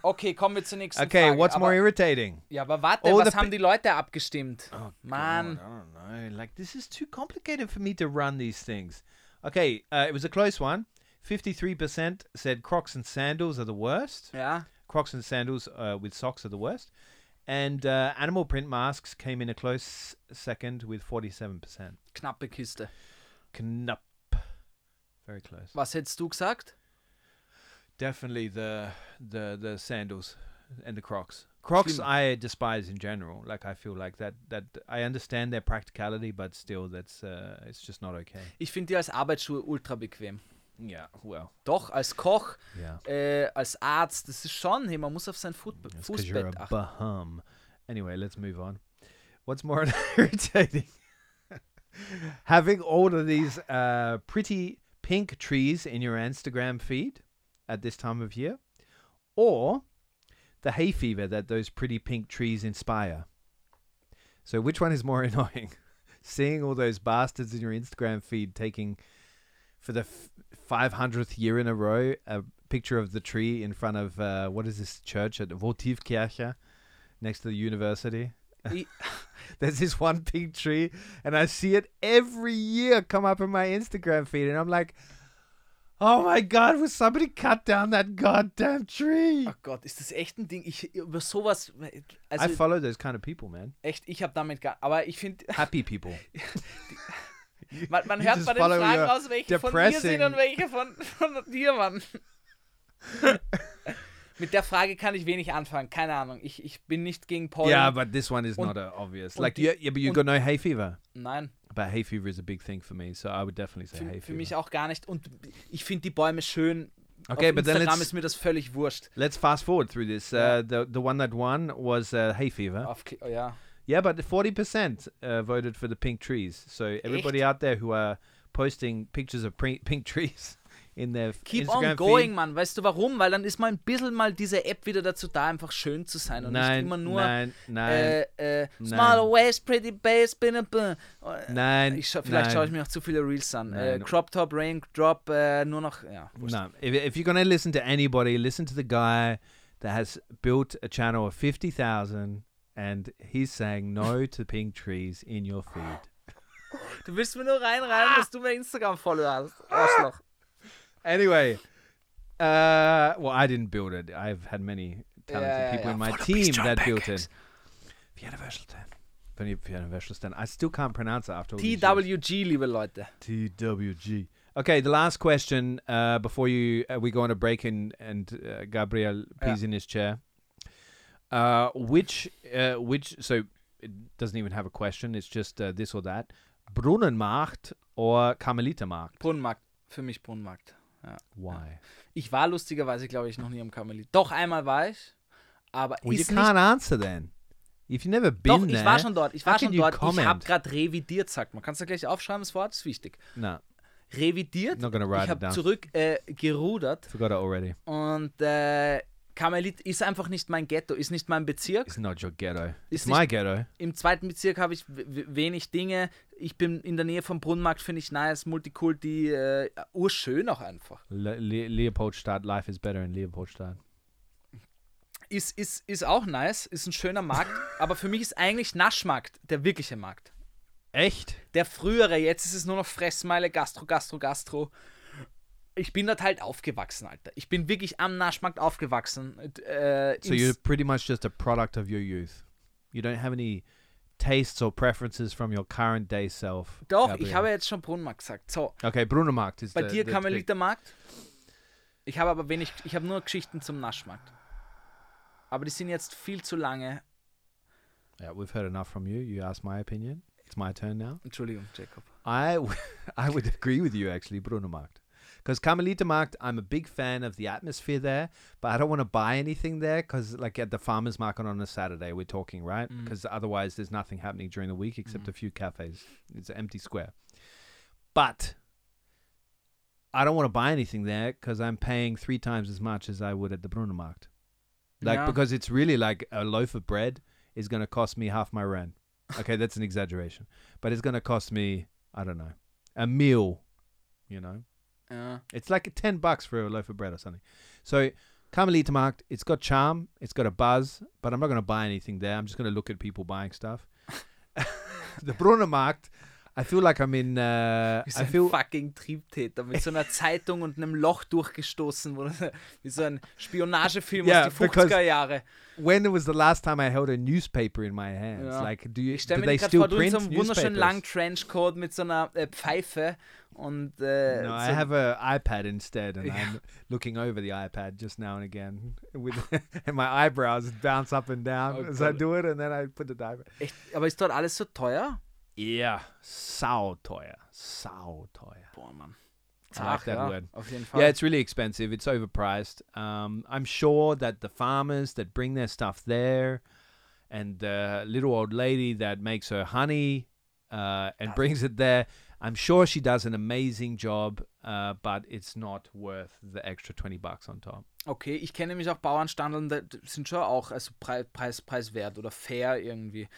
Okay, kommen wir zur nächsten Okay, Frage. what's aber, more irritating? Ja, aber warte, Oh, was the haben die Leute abgestimmt? Oh, Mann. God, I don't know. Like this is too complicated for me to run these things. Okay, uh, it was a close one. Fifty-three percent said Crocs and sandals are the worst. Yeah. Crocs and sandals uh, with socks are the worst. And uh, animal print masks came in a close second with forty-seven percent. knappe Kiste. Knapp. Very close. Was hättest du gesagt? Definitely the the the sandals and the Crocs. Crocs Schlimm. I despise in general. Like I feel like that that I understand their practicality, but still that's uh, it's just not okay. Ich finde die als Arbeitsschuhe ultra bequem. Yeah, well, Doch, als Koch, yeah. äh, als Arzt, das ist schon, hey, man muss auf sein Fuß, That's because you're a achten. Anyway, let's move on. What's more irritating? Having all of these uh, pretty pink trees in your Instagram feed at this time of year, or the hay fever that those pretty pink trees inspire. So, which one is more annoying? Seeing all those bastards in your Instagram feed taking, for the f- 500th year in a row, a picture of the tree in front of, uh, what is this church at Votivkirche next to the university? There's this one big tree, and I see it every year come up in my Instagram feed, and I'm like, oh my god, will somebody cut down that goddamn tree? Oh Gott, ist das echt ein Ding? Ich über sowas, I follow those kind of people, man. echt, ich habe damit gar, aber ich finde, Happy people. man, man hört bei den Fragen aus, welche von mir sind depressing- und welche von, von dir, Mann. Mit der Frage kann ich wenig anfangen, keine Ahnung. Ich, ich bin nicht gegen Pollen. yeah, but this one is Und- not obvious. Like, die- yeah, yeah, but you got no hay fever. Nein. But hay fever is a big thing for me, so I would definitely say hay Für, fever. für mich auch gar nicht. Und ich finde die Bäume schön. Okay, Auf but then Instagram let's ist mir das völlig wurscht. let's fast forward through this. Yeah. Uh, the the one that won was uh, hay fever. Auf, oh, ja. Yeah, but forty percent uh, voted for the pink trees. So everybody out there who are posting pictures of pink, trees in their Keep Instagram on going, feed. Mann. Weißt du warum? Weil dann ist mal ein bisschen mal diese App wieder dazu da, einfach schön zu sein und nicht Nein, immer nur nein, nein, äh, äh, Nein. Small waist, pretty bass, bin a bin. nein. Ich schau, vielleicht schaue ich mir noch zu viele Reels an. Äh. Crop Top, Rain Drop, äh, nur noch, ja. No, if, if you're going to listen to anybody, listen to the guy that has built a channel of 50,000 and he's saying no to pink trees in your feed. Du willst mir nur reinreihen, dass du mir Instagram-Follower hast. Arschloch. Anyway, uh, well, I didn't build it. I've had many talented Yeah, yeah, people yeah. in my Follow team that John built Pancakes. it. Vienna Wäschelstein. Vienna Wäschelstein. I still can't pronounce it after all. TWG, liebe Leute. TWG. Okay, the last question uh, before you uh, we go on a break and and uh, Gabriel pees in his chair. Uh, which uh, which so it doesn't even have a question. It's just uh, this or that. Brunnenmarkt or Karmelitermarkt? Brunnenmarkt. Für mich Brunnenmarkt. Why? Ich war lustigerweise, glaube ich, noch nie am Karmelit. Doch, einmal war ich. Aber Well, you can't answer then. If you've never been Doch, there, ich war schon dort. Ich war schon you dort. Ich habe comment? gerade revidiert, sagt man. Kannst du gleich aufschreiben, das Wort ist wichtig. no, Revidiert. not gonna write Ich habe down. zurück äh, gerudert Forgot it already. und äh, Karmelit ist einfach nicht mein Ghetto, ist nicht mein Bezirk. It's not your ghetto. It's Ist my ghetto. Im zweiten Bezirk habe ich wenig Dinge. Ich bin in der Nähe vom Brunnenmarkt, finde ich nice, Multikulti, äh, urschön auch einfach. Le- Le- Leopoldstadt. Life is better in Leopoldstadt. Ist, ist, ist auch nice, ist ein schöner Markt, aber für mich ist eigentlich Naschmarkt der wirkliche Markt. Echt? Der frühere, jetzt ist es nur noch Fressmeile, Gastro, Gastro, Gastro. Ich bin dort halt aufgewachsen, Alter. Ich bin wirklich am Naschmarkt aufgewachsen. Äh, So you're pretty much just a product of your youth. You don't have any tastes or preferences from your current day self. Doch, Gabriel. ich habe jetzt schon Brunnenmarkt gesagt. So, Okay, Brunnenmarkt is bei the, dir the Karmelitermarkt. Ich habe aber wenig, ich habe nur Geschichten zum Naschmarkt. Aber die sind jetzt viel zu lange. Yeah, we've heard enough from you. You asked my opinion. It's my turn now. Entschuldigung, Jacob. I, w- I would agree with you actually, Brunnenmarkt. Because Karmelitermarkt, I'm a big fan of the atmosphere there, but I don't want to buy anything there because, like, at the farmers market on a Saturday, we're talking, right? Mm. Because otherwise, there's nothing happening during the week except a few cafes. It's an empty square. But I don't want to buy anything there because I'm paying three times as much as I would at the Brunnenmarkt. Like, Yeah. because it's really like a loaf of bread is going to cost me half my rent. Okay, that's an exaggeration, but it's going to cost me, I don't know, a meal, you know? Ja. It's like 10 bucks for a loaf of bread or something. So, Karmelitermarkt, it's got charm, it's got a buzz, but I'm not going to buy anything there. I'm just going to look at people buying stuff. the Brunnenmarkt, I feel like I'm in, uh, Wie so I ein feel, fucking Triebtäter mit so einer Zeitung und einem Loch durchgestoßen, wo, wie so ein Spionagefilm Yeah, aus because- 50er Jahre. when was the last time I held a newspaper in my hands? Ja. Like, do you, Ich stelle mir gerade vor, du in so einem wunderschönen langen Trenchcoat mit so einer äh, Pfeife und äh, No, so, I have a iPad instead, and Yeah. I'm looking over the iPad just now and again, with and my eyebrows bounce up and down Oh as I do it, and then I put the iPad. echt, aber ist dort alles so teuer? Yeah, sauteuer, sauteuer. Boah, Mann. I like Ach, that ja, word. Auf jeden Fall. Yeah, it's really expensive. It's overpriced. Um, I'm sure that the farmers that bring their stuff there, and the little old lady that makes her honey uh, and brings it there, I'm sure she does an amazing job. Uh, but it's not worth the extra twenty bucks on top. Okay, ich kenne nämlich auch Bauernstandeln, die sind schon auch also Preis, Preis, preiswert oder fair irgendwie.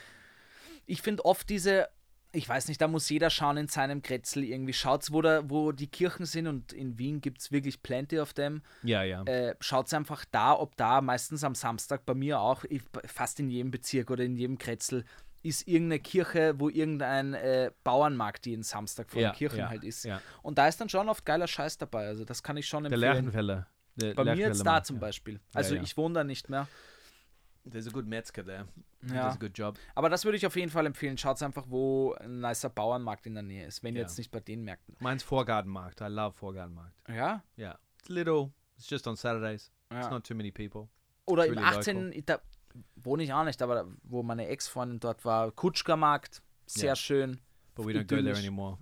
Ich finde oft diese, ich weiß nicht, da muss jeder schauen in seinem Kretzel irgendwie. Schaut's, wo, da, wo die Kirchen sind und in Wien gibt es wirklich plenty of them. Yeah, yeah. Äh, schaut einfach da, ob da, meistens am Samstag, bei mir auch, fast in jedem Bezirk oder in jedem Kretzel, ist irgendeine Kirche, wo irgendein äh, Bauernmarkt jeden Samstag vor Ja, den Kirchen ja, halt ist. ja. Und da ist dann schon oft geiler Scheiß dabei. Also das kann ich schon Der empfehlen. Lerchenfeller. Der Bei mir jetzt Lerchenfeller da zum ja. Beispiel. Also ja. ich wohne da nicht mehr. There's a good Metzger there. He Ja. does a good job. Aber das würde ich auf jeden Fall empfehlen. Schaut einfach, wo ein nicer Bauernmarkt in der Nähe ist, wenn ihr Ja. jetzt nicht bei den Märkten. Mine's Vorgartenmarkt. I love Vorgartenmarkt. Ja? Yeah. It's little. It's just on Saturdays. It's ja. not too many people. Oder it's im really 18. Da wohne ich auch nicht, aber wo meine Ex-Freundin dort war, Kutschkermarkt, sehr Ja. schön. But we don't go there anymore.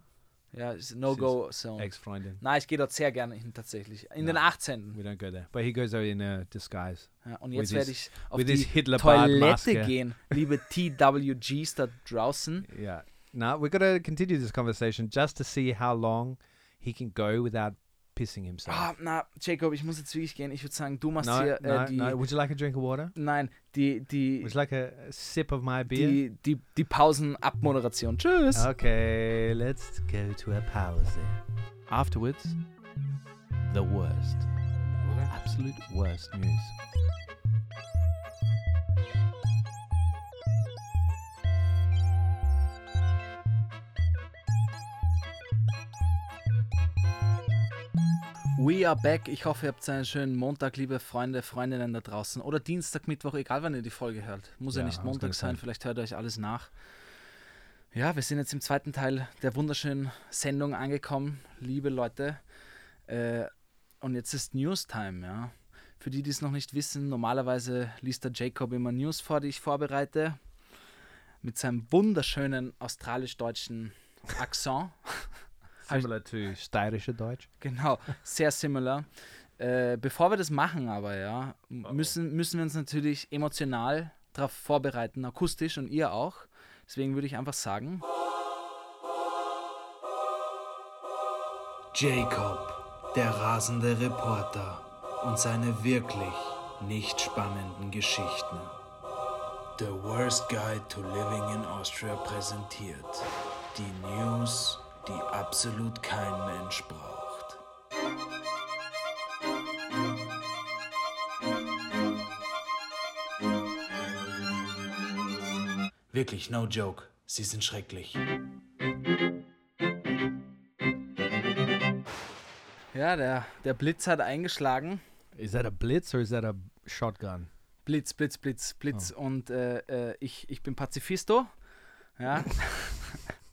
Ja, ist No-Go-Zone. Ex-Freundin. Nein, ich gehe dort sehr gerne hin tatsächlich. In den Nein. 18. We don't go there. But he goes there in a disguise. Ja, und jetzt werde ich auf die Toilette gehen, liebe TWGs da draußen. Yeah. Now we're gonna continue this conversation just to see how long he can go without pissing himself. Ah, na, Jacob, ich muss jetzt wirklich gehen. Ich würde sagen, du machst no, hier no, äh, die. no. Would you like a drink of water? Nein, die, die, Would you like a sip of my beer? die, die, die Pausenabmoderation. Tschüss. Okay, let's go to a pause. Afterwards, the worst, absolute worst news. We are back. Ich hoffe, ihr habt einen schönen Montag, liebe Freunde, Freundinnen da draußen. Oder Dienstag, Mittwoch, egal wann ihr die Folge hört. Muss ja, Ja, nicht Montag sein, say. vielleicht hört ihr euch alles nach. Ja, wir sind jetzt im zweiten Teil der wunderschönen Sendung angekommen, liebe Leute. Äh, und jetzt ist News-Time, ja. Für die, die es noch nicht wissen, normalerweise liest der Jacob immer News vor, die ich vorbereite. Mit seinem wunderschönen australisch-deutschen Akzent. Similar to steirische Deutsch. Genau, sehr similar. Äh, bevor wir das machen, aber ja, m- müssen, müssen wir uns natürlich emotional darauf vorbereiten, akustisch und ihr auch. Deswegen würde ich einfach sagen: Jacob, der rasende Reporter und seine wirklich nicht spannenden Geschichten. The Worst Guide to Living in Austria präsentiert die News, die absolut kein Mensch braucht. Wirklich, no joke. Sie sind schrecklich. Ja, der, der Blitz hat eingeschlagen. Is that a blitz or is that a shotgun? Blitz, Blitz, Blitz, Blitz. Und äh, äh, ich, ich bin Pazifisto. Ja.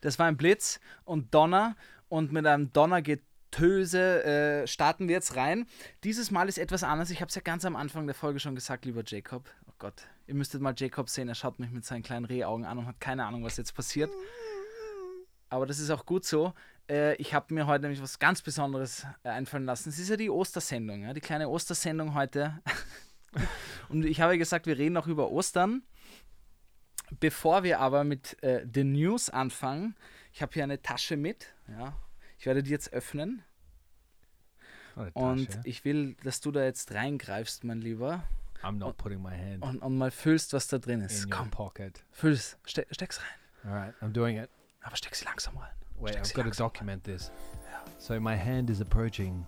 das war ein Blitz und Donner. Und mit einem Donnergetöse äh, starten wir jetzt rein. Dieses Mal ist etwas anders. Ich habe es ja ganz am Anfang der Folge schon gesagt, lieber Jacob. Oh Gott, ihr müsstet mal Jacob sehen. Er schaut mich mit seinen kleinen Rehaugen an und hat keine Ahnung, was jetzt passiert. Aber das ist auch gut so. Äh, ich habe mir heute nämlich was ganz Besonderes äh, einfallen lassen. Es ist ja die Ostersendung, ja? die kleine Ostersendung heute. Und ich habe gesagt, wir reden auch über Ostern. Bevor wir aber mit äh, den News anfangen, ich habe hier eine Tasche mit. Ja. Ich werde die jetzt öffnen. Und ich will, dass du da jetzt reingreifst, mein Lieber. I'm not putting my hand Und, und mal fühlst, was da drin ist. in Komm, pocket. füll's. Ste steck's rein. All right, I'm doing it. Aber steck sie langsam rein. Wait, Steck I've got to document this. So my hand is approaching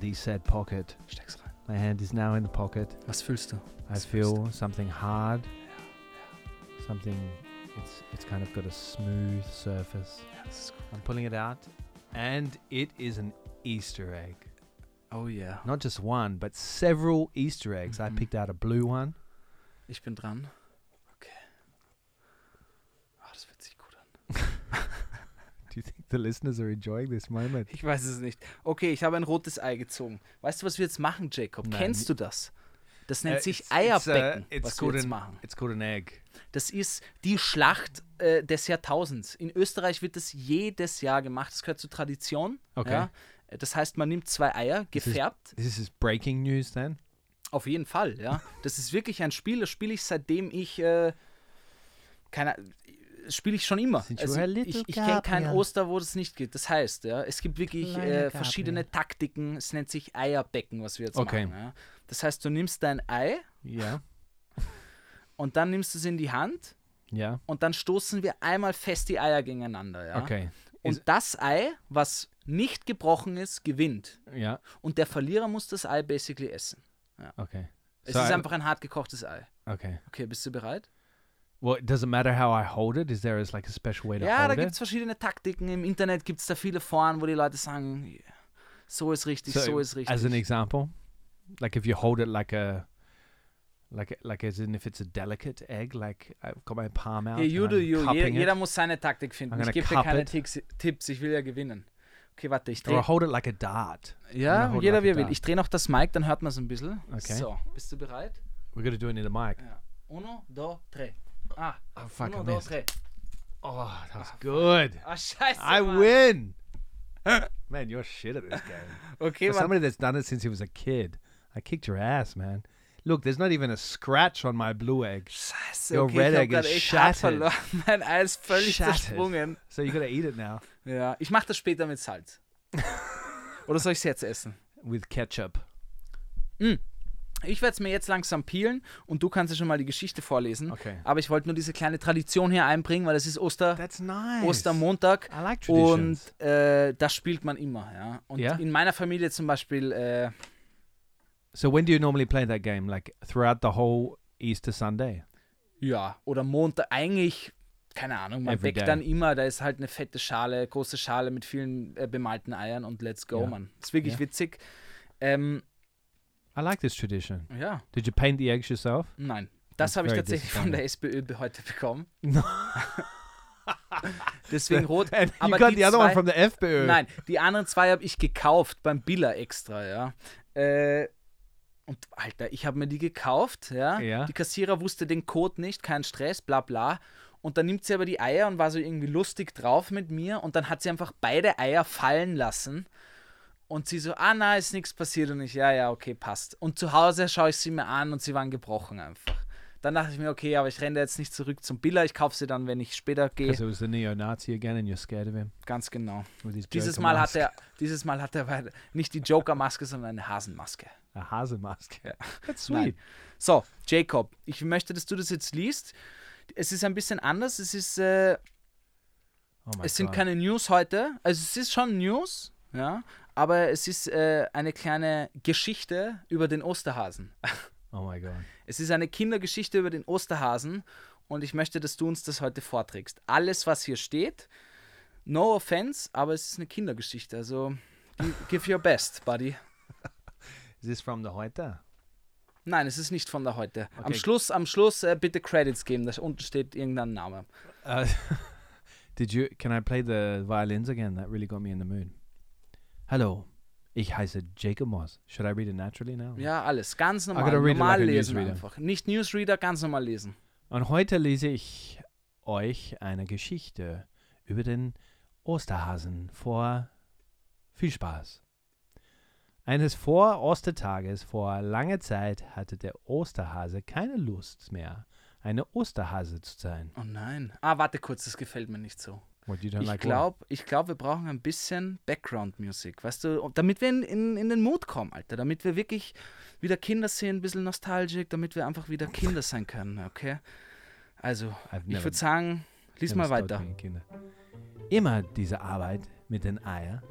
the said pocket. Rein. Steck's rein. My hand is now in the pocket. Was fühlst du? I Was du? feel something hard. Something. It's it's kind of got a smooth surface. Gut. I'm pulling it out, and it is an Easter egg. Oh yeah. Not just one, but several Easter eggs. I Mhm. picked out a blue one. Ich bin dran. Okay. Ah, das fühlt sich gut an. Do you think the listeners are enjoying this moment? Ich weiß es nicht. Okay, ich habe ein rotes Ei gezogen. Weißt du, was wir jetzt machen, Jacob? Nein, Kennst du das? Das nennt Äh, sich it's- it's, uh, Eierbecken, it's was wir jetzt machen. It's called an egg. Das ist die Schlacht äh, des Jahrtausends. In Österreich wird das jedes Jahr gemacht. Das gehört zur Tradition. Okay. Ja? Das heißt, man nimmt zwei Eier, This is- gefärbt. This is breaking news then. Auf jeden Fall, ja. Das ist wirklich ein Spiel, das spiele ich seitdem ich äh, keine das spiele ich schon immer. Also ich ich kenne kein? Oster, wo das nicht geht. Das heißt, ja, es gibt wirklich äh, verschiedene Taktiken. Es nennt sich Eierbecken, was wir jetzt Okay. machen. Ja. Das heißt, du nimmst dein Ei Yeah. und dann nimmst du es in die Hand Yeah. und dann stoßen wir einmal fest die Eier gegeneinander. Ja. Okay. Und Is- das Ei, was nicht gebrochen ist, gewinnt. Yeah. Und der Verlierer muss das Ei basically essen. Okay. Es So ist I- einfach ein hart gekochtes Ei. Okay. Okay, bist du bereit? Well, it doesn't matter how I hold it. Is there is like a special way to Ja, da hold gibt it? es verschiedene Taktiken. Im Internet gibt es da viele Foren, wo die Leute sagen, so ist richtig, so, ist richtig. As an example, like if you hold it like a, like like as in if it's a delicate egg, like I've got my palm out. Here, you do you. Jeder, jeder muss seine Taktik finden. I'm Ich gebe dir keine it. Tipps, ich will ja gewinnen. Okay, warte, ich or drehe. hold it like a dart. Ja, jeder like wie er will. Ich drehe noch das Mic, dann hört man es ein bisschen. Okay. So, bist du bereit? We're gonna do it in the mic. Ja. Uno, dos, tres. Ah, Oh fuck! Uno, dos, tres. Oh, that was good. Ah, scheiße. I Mann. win. man, you're shit at this game. Okay, For somebody that's done it since he was a kid, I kicked your ass, man. Look, there's not even a scratch on my blue egg. Scheiße, Your okay, red egg is shattered. Mein Ei ist völlig Shattered. zersprungen. So you gotta eat it now Ja, ich mache das später mit Salz. Oder soll ich es jetzt essen? with ketchup. Ich werde es mir jetzt langsam peelen und du kannst ja schon mal die Geschichte vorlesen. Okay. Aber ich wollte nur diese kleine Tradition hier einbringen, weil es ist Oster, That's nice. Ostermontag I like und äh, das spielt man immer. Ja? Und Ja? in meiner Familie zum Beispiel, äh, so when do you normally play that game? Like throughout the whole Easter Sunday? ja, oder Montag, eigentlich, keine Ahnung, man Every weckt day. dann immer, da ist halt eine fette Schale, große Schale mit vielen äh, bemalten Eiern und let's go, Ja. man. Ist wirklich Ja. witzig. Ähm, I like this tradition. ja, Did you paint the eggs yourself? nein. Das habe ich tatsächlich von der SPÖ heute bekommen. Deswegen rot. And you Aber got the other one from the FPÖ. Nein, die anderen zwei habe ich gekauft beim Billa extra, ja. Äh, und Alter, ich habe mir die gekauft, ja? Ja. Die Kassierer wusste den Code nicht, kein Stress, bla bla. Und dann nimmt sie aber die Eier und war so irgendwie lustig drauf mit mir und dann hat sie einfach beide Eier fallen lassen. Und sie so, ah, na, ist nichts passiert und ich, ja, ja, okay, passt. Und zu Hause schaue ich sie mir an und sie waren gebrochen einfach. Dann dachte ich mir, okay, aber ich renne jetzt nicht zurück zum Billa, ich kaufe sie dann, wenn ich später gehe. Because it was the neo-Nazi again and you're scared of him Ganz genau. Dieses Mal, hat er, dieses Mal hat er nicht die Joker-Maske, sondern eine Hasenmaske. Hasenmask. Ja. That's Nein. sweet. So, Jacob, ich möchte, dass du das jetzt liest. Es ist ein bisschen anders. Es, ist, äh, Oh es sind God. keine News heute. Also es ist schon News, ja, aber es ist äh, eine kleine Geschichte über den Osterhasen. Oh my God. Es ist eine Kindergeschichte über den Osterhasen und ich möchte, dass du uns das heute vorträgst. Alles, was hier steht, no offense, aber es ist eine Kindergeschichte. Also gi- give your best, buddy. Is this from the heute? Nein, es ist nicht von der heute. Am Okay. Schluss, am Schluss äh, bitte Credits geben. Da unten steht irgendein Name. Uh, did you? Can I play the violins again? That really got me in the mood. Hello, ich heiße Jacob Moss. Should I read it naturally now? Ja, alles. Ganz normal. Normal like lesen newsreader. einfach. Nicht Newsreader, ganz normal lesen. Und heute lese ich euch eine Geschichte über den Osterhasen vor viel Spaß. Eines Vor-Ostertages vor langer Zeit hatte der Osterhase keine Lust mehr, eine Osterhase zu sein. Oh nein. Ah, warte kurz, das gefällt mir nicht so. Ich glaube, ich glaub, wir brauchen ein bisschen Background-Music, weißt du, damit wir in, in, in den Mood kommen, Alter, damit wir wirklich wieder Kinder sehen, ein bisschen nostalgisch, damit wir einfach wieder Kinder sein können, okay? Also, ich würde sagen, lies mal weiter. Immer diese Arbeit mit den Eiern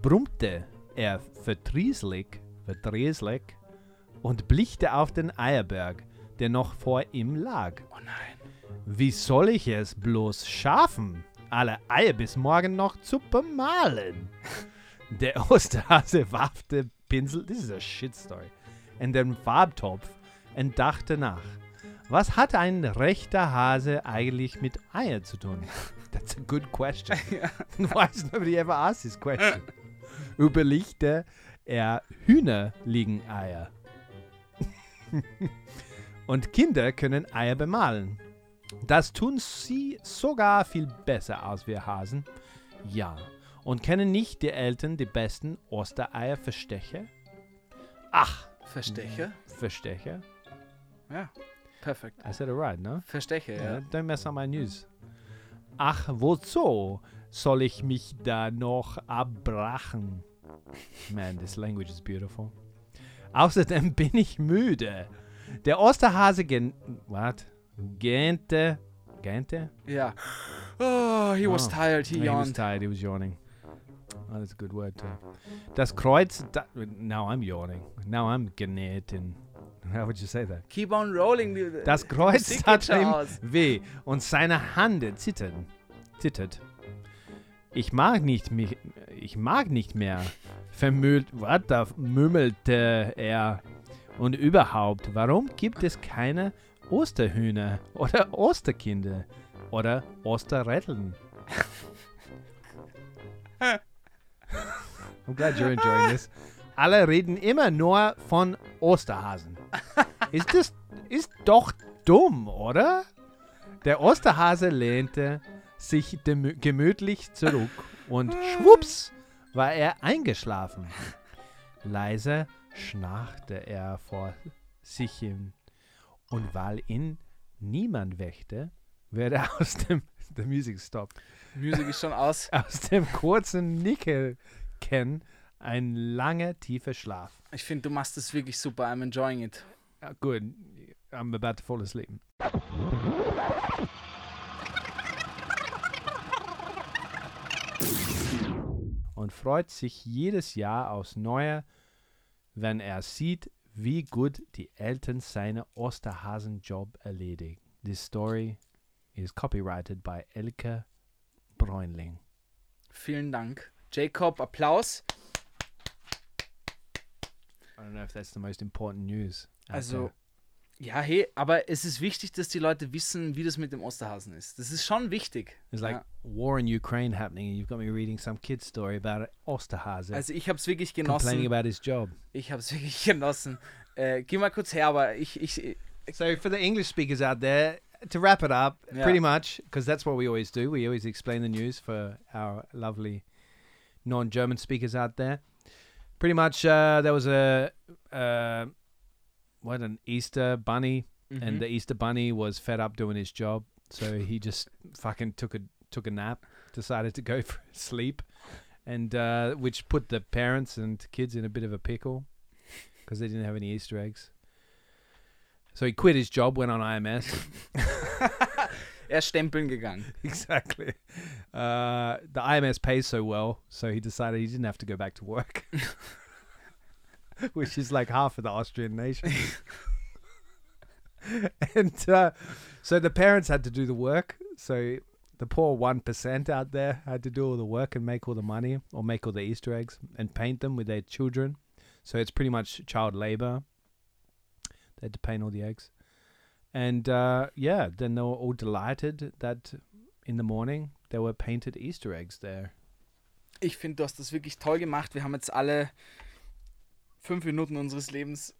brummte er verdrießlich, verdrießlich und blickte auf den Eierberg, der noch vor ihm lag. Oh nein. Wie soll ich es bloß schaffen, alle Eier bis morgen noch zu bemalen? Der Osterhase warf den Pinsel, this is a shit story, in den Farbtopf und dachte nach. Was hat ein rechter Hase eigentlich mit Eier zu tun? That's a good question. Why has nobody ever asked this question? Überlegte er Hühner liegen Eier. Und Kinder können Eier bemalen. Das tun sie sogar viel besser als wir Hasen. Ja. Und kennen nicht die Eltern die besten Ostereier-Verstecher? Ach, Versteche? Verstecher? Ja, perfekt. I said it right, no? Versteche, ja. Yeah, don't mess up my news. Ach, wozu soll ich mich da noch abbrachen? Man, this language is beautiful. Außerdem bin ich müde. Der Osterhase gen... What? Gähnte... Gähnte? Ja. Oh, he was Oh. tired, he he was yawned. tired, he was yawning. Oh, that's a good word too. Das Kreuz... Da, now I'm yawning. Now I'm genäht in... How would you say that? Keep on rolling. Das Kreuz tat ihm weh und seine Hand zittern, zittert. Ich mag nicht mich, ich mag nicht mehr. Vermüllt, da mümmelte er. Und überhaupt, warum gibt es keine Osterhühner oder Osterkinder oder Osterretteln? I'm glad you're enjoying this. Alle reden immer nur von Osterhasen. Ist das ist doch dumm, oder? Der Osterhase lehnte sich dem- gemütlich zurück und schwupps war er eingeschlafen. Leise schnarchte er vor sich hin und weil ihn niemand weckte, wurde aus dem the music stopped. Musik ist schon aus. Aus dem kurzen Nickelken ein langer tiefer Schlaf. Ich finde, du machst das wirklich super. I'm enjoying it. Uh, good. I'm about to fall asleep. Und freut sich jedes Jahr aufs Neue, wenn er sieht, wie gut die Eltern seinen Osterhasenjob erledigen. This story is copyrighted by Elke Bräunling. Vielen Dank. Jacob, Applaus. I don't know if that's the most important news. Also. Ja, hey, aber es ist wichtig, dass die Leute wissen, wie das mit dem Osterhasen ist. Das ist schon wichtig. There's like Ja. war in Ukraine happening, and you've got me reading some kid's story about Osterhase Also, ich habe es wirklich complaining genossen. about his job. Ich habe es wirklich genossen. Äh, geh mal kurz her, aber ich, ich, So for the English speakers out there, to wrap it up, Yeah. pretty much because that's what we always do. We always explain the news for our lovely non-German speakers out there. Pretty much, uh, there was a uh, what an Easter bunny, Mhm. and the Easter bunny was fed up doing his job, so he just fucking took a took a nap, decided to go for sleep, and uh, which put the parents and kids in a bit of a pickle because they didn't have any Easter eggs. So he quit his job, went on IMS. er ist stempeln gegangen. exactly. Uh, the IMS pays so well, so he decided he didn't have to go back to work, which is like half of the Austrian nation. and uh, so the parents had to do the work. So the poor one percent out there had to do all the work and make all the money, or make all the Easter eggs and paint them with their children. So it's pretty much child labor. They had to paint all the eggs. And uh, yeah, then they were all delighted that in the morning there were painted Easter eggs there. Ich finde, du hast das wirklich toll gemacht. Wir haben jetzt alle fünf Minuten unseres Lebens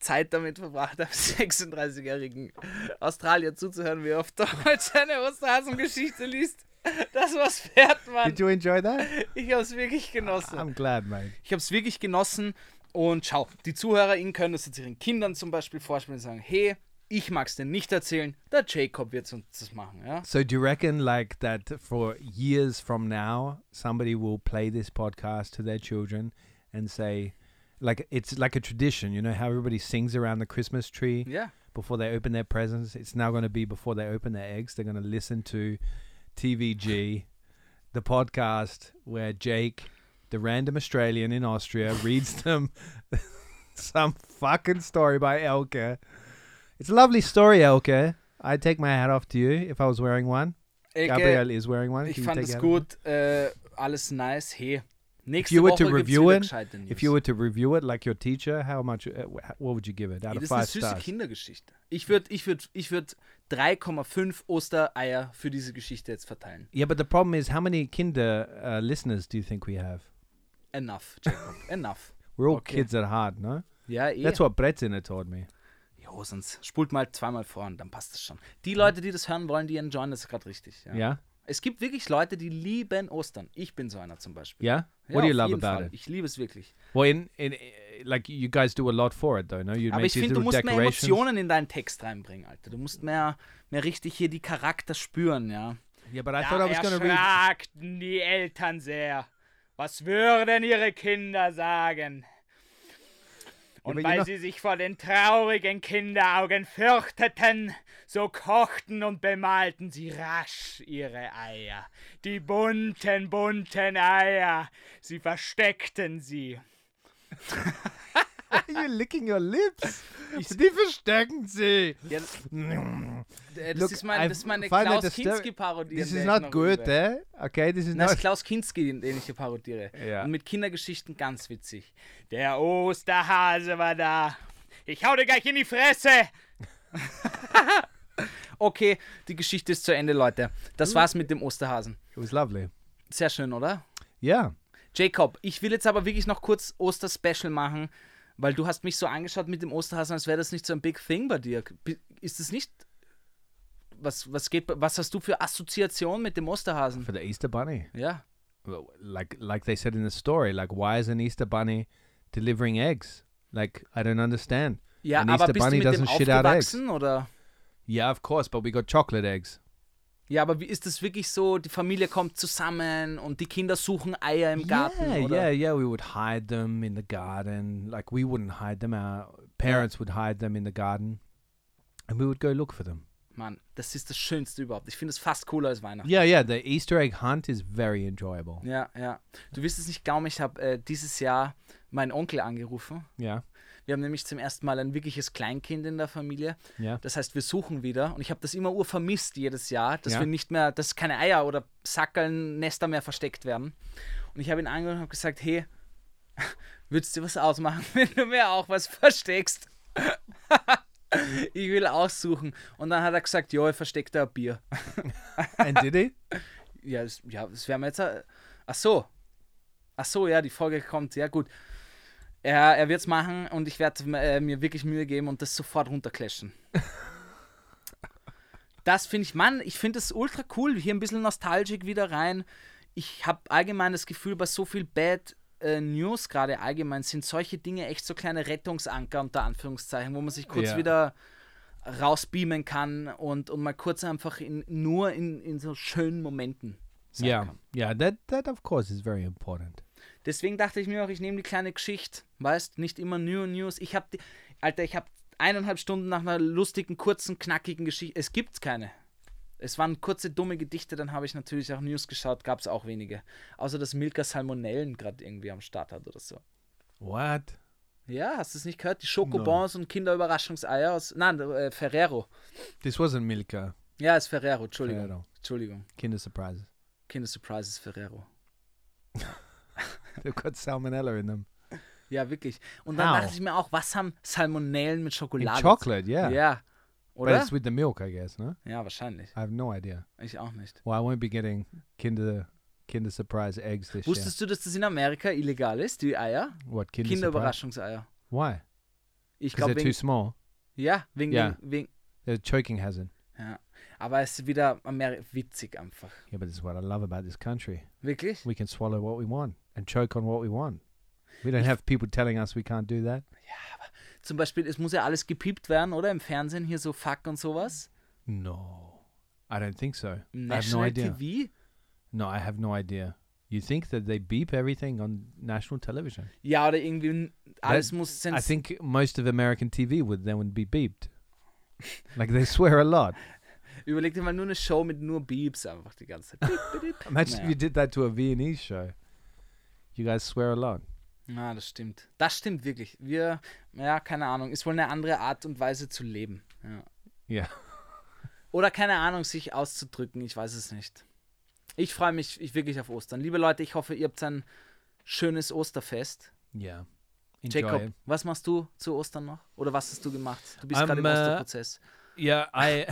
Zeit damit verbracht, einem 36-jährigen Australier zuzuhören, wie er auf Deutsch eine Osterhasengeschichte liest. Das war's wert, Mann. Did you enjoy that? Ich habe es wirklich genossen. I'm glad, mate. Ich habe es wirklich genossen. Und schau, die ZuhörerInnen können das jetzt ihren Kindern zum Beispiel vorspielen und sagen, hey, ich mag es dir nicht erzählen, der Jacob wird uns das machen. Ja? So do you reckon like that for years from now somebody will play this podcast to their children and say like it's like a tradition, you know how everybody sings around the Christmas tree Ja. before they open their presents. It's now going to be before they open their eggs. They're going to listen to TVG, the podcast where Jake, the random Australian in Austria, reads them some fucking story by Elke. It's a lovely story, Elke. I'd take my hat off to you if I was wearing one. Elke, Gabriel is wearing one. ich Can fand es gut, äh, alles nice. Hey, nächste you were to review it. If you were to review it like your teacher, how much? Uh, wh- what would you give it out of das ist eine five süße stars? Kindergeschichte. Ich würde ich würd, ich würd 3,5 Ostereier für diese Geschichte jetzt verteilen. Yeah, but the problem is, how many Kinder uh, listeners do you think we have? Enough, Jacob. Enough. We're all Okay. kids at heart, no? Ja, eh. That's what Brezina told me. Jo, sonst spult mal zweimal vor und dann passt es schon. Die Leute, die das hören wollen, die enjoyen das gerade richtig. Ja. Yeah? Es gibt wirklich Leute, die lieben Ostern. Ich bin so einer zum Beispiel. Yeah? Ja, what do you love about Fall. it? Ich liebe es wirklich. Well, in, in uh, like you guys do a lot for it, though, no? You Aber ich finde, du musst mehr. Emotionen in deinen Text reinbringen, Alter. Du musst mehr, mehr richtig hier die Charakter spüren, ja. Yeah, but I thought I was to read. die Eltern sehr. Was würden ihre Kinder sagen? Und weil sie sich vor den traurigen Kinderaugen fürchteten, so kochten und bemalten sie rasch ihre Eier. Die bunten, bunten Eier. Sie versteckten sie. You're licking your lips. Die verstecken sie. Ja, das, äh, das, Look, ist, mein, das ist meine Klaus Kinski-Parodie. This is ich not good, eh? Okay, this is Das ist not. Klaus Kinski, den ich hier parodiere. Ja. Und mit Kindergeschichten ganz witzig. Der Osterhase war da. Ich hau dir gleich in die Fresse. okay, die Geschichte ist zu Ende, Leute. Das war's mit dem Osterhasen. It was lovely. Sehr schön, oder? Yeah. Jacob, ich will jetzt aber wirklich noch kurz Oster-Special machen, weil du hast mich so angeschaut mit dem Osterhasen, als wäre das nicht so ein Big Thing bei dir. Ist es nicht... was, was geht, was hast du für Assoziation mit dem Osterhasen? For the Easter Bunny. Ja. Like like they said in the story, like why is an Easter bunny delivering eggs? Like I don't understand. Ja, An aber Easter bist du bunny mit dem doesn't shit out eggs. oder? Yeah, of course, but we got chocolate eggs. Ja, aber wie ist das wirklich so? Die Familie kommt zusammen und die Kinder suchen Eier im Garten, yeah, oder? yeah, yeah. We would hide them in the garden. Like we wouldn't hide them. Our parents would hide them in the garden, and we would go look for them. Mann, das ist das Schönste überhaupt. Ich finde es fast cooler als Weihnachten. Yeah, yeah. The Easter egg hunt is very enjoyable. Ja, ja. Du wirst es nicht glauben, ich habe äh, dieses Jahr meinen Onkel angerufen. Yeah, Wir haben nämlich zum ersten Mal ein wirkliches Kleinkind in der Familie. yeah. Das heißt, wir suchen wieder. Und ich habe das immer ur vermisst jedes Jahr, dass Ja. wir nicht mehr, dass keine Eier oder Sackeln, Nester mehr versteckt werden. Und ich habe ihn angerufen und habe gesagt, hey, würdest du was ausmachen, wenn du mir auch was versteckst? ich will aussuchen. Und dann hat er gesagt, ja, ich verstecke da ein Bier. and did he? Ja, das, ja, das wäre mir jetzt. äh, Ach so. Ach so, ja, die Folge kommt. Ja, gut. Er, er wird es machen und ich werde äh, mir wirklich Mühe geben und das sofort runterclashen. das finde ich, Mann, ich finde es ultra cool. Hier ein bisschen Nostalgic wieder rein. Ich habe allgemein das Gefühl, bei so viel Bad äh, News gerade allgemein sind solche Dinge echt so kleine Rettungsanker unter Anführungszeichen, wo man sich kurz Ja. wieder rausbeamen kann und, und mal kurz einfach in, nur in, in so schönen Momenten sein Yeah, kann. yeah. That that of course is very important. Deswegen dachte ich mir auch, ich nehme die kleine Geschichte, weißt, nicht immer New News. Ich habe Alter, ich habe eineinhalb Stunden nach einer lustigen, kurzen, knackigen Geschichte. Es gibt keine. Es waren kurze, dumme Gedichte, dann habe ich natürlich auch News geschaut, gab es auch wenige. Außer dass Milka Salmonellen gerade irgendwie am Start hat oder so. What? Ja, hast du es nicht gehört? Die Schokobons und Kinderüberraschungseier aus. Nein, äh, Ferrero. This wasn't Milka. Ja, ist Ferrero, Entschuldigung. Ferrero. Entschuldigung. Kinder surprises. Kinder Surprises Ferrero. They've got salmonella in them. Ja, wirklich. Und dann How? dachte ich mir auch, was haben Salmonellen mit In Schokolade? chocolate, yeah. Ja. But Oder? it's with the milk, I guess, no? Ja, wahrscheinlich. I have no idea. Ich auch nicht. Well, I won't be getting Kinder Kinder surprise eggs this Wusstest du, dass das in Amerika illegal ist, die Eier? year. What Kinder? Kinderüberraschungseier. Why? Ich glaube, they're too small. ja, wegen, Ja. wegen, wegen, They're choking hazard. ja. Aber es ist wieder Ameri witzig einfach. Yeah, but this is what I love about this country. Wirklich? We can swallow what we want and choke on what we want. We don't have people telling us we can't do that. Zum Beispiel, es muss ja alles gepiept werden, oder? Im Fernsehen hier so Fuck und sowas. No, I don't think so. Im I have no National idea. TV. No, I have no idea. You think that they beep everything on national television? Ja, oder irgendwie alles muss I sens think most of American TV would then would be beeped. like they swear a lot. Überleg dir mal nur eine Show mit nur Beeps einfach die ganze Zeit. Beep, beep, beep. Imagine if you did that to a Viennese show. You guys swear a lot. Ja, das stimmt. Das stimmt wirklich. Wir, ja, keine Ahnung, ist wohl eine andere Art und Weise zu leben. Ja. Yeah. Oder keine Ahnung, sich auszudrücken, ich weiß es nicht. Ich freue mich ich wirklich auf Ostern. Liebe Leute, ich hoffe, ihr habt ein schönes Osterfest. Yeah. Enjoy Jacob, was machst du zu Ostern noch? Oder was hast du gemacht? Du bist Ähm, gerade im äh, Osterprozess. Yeah, I.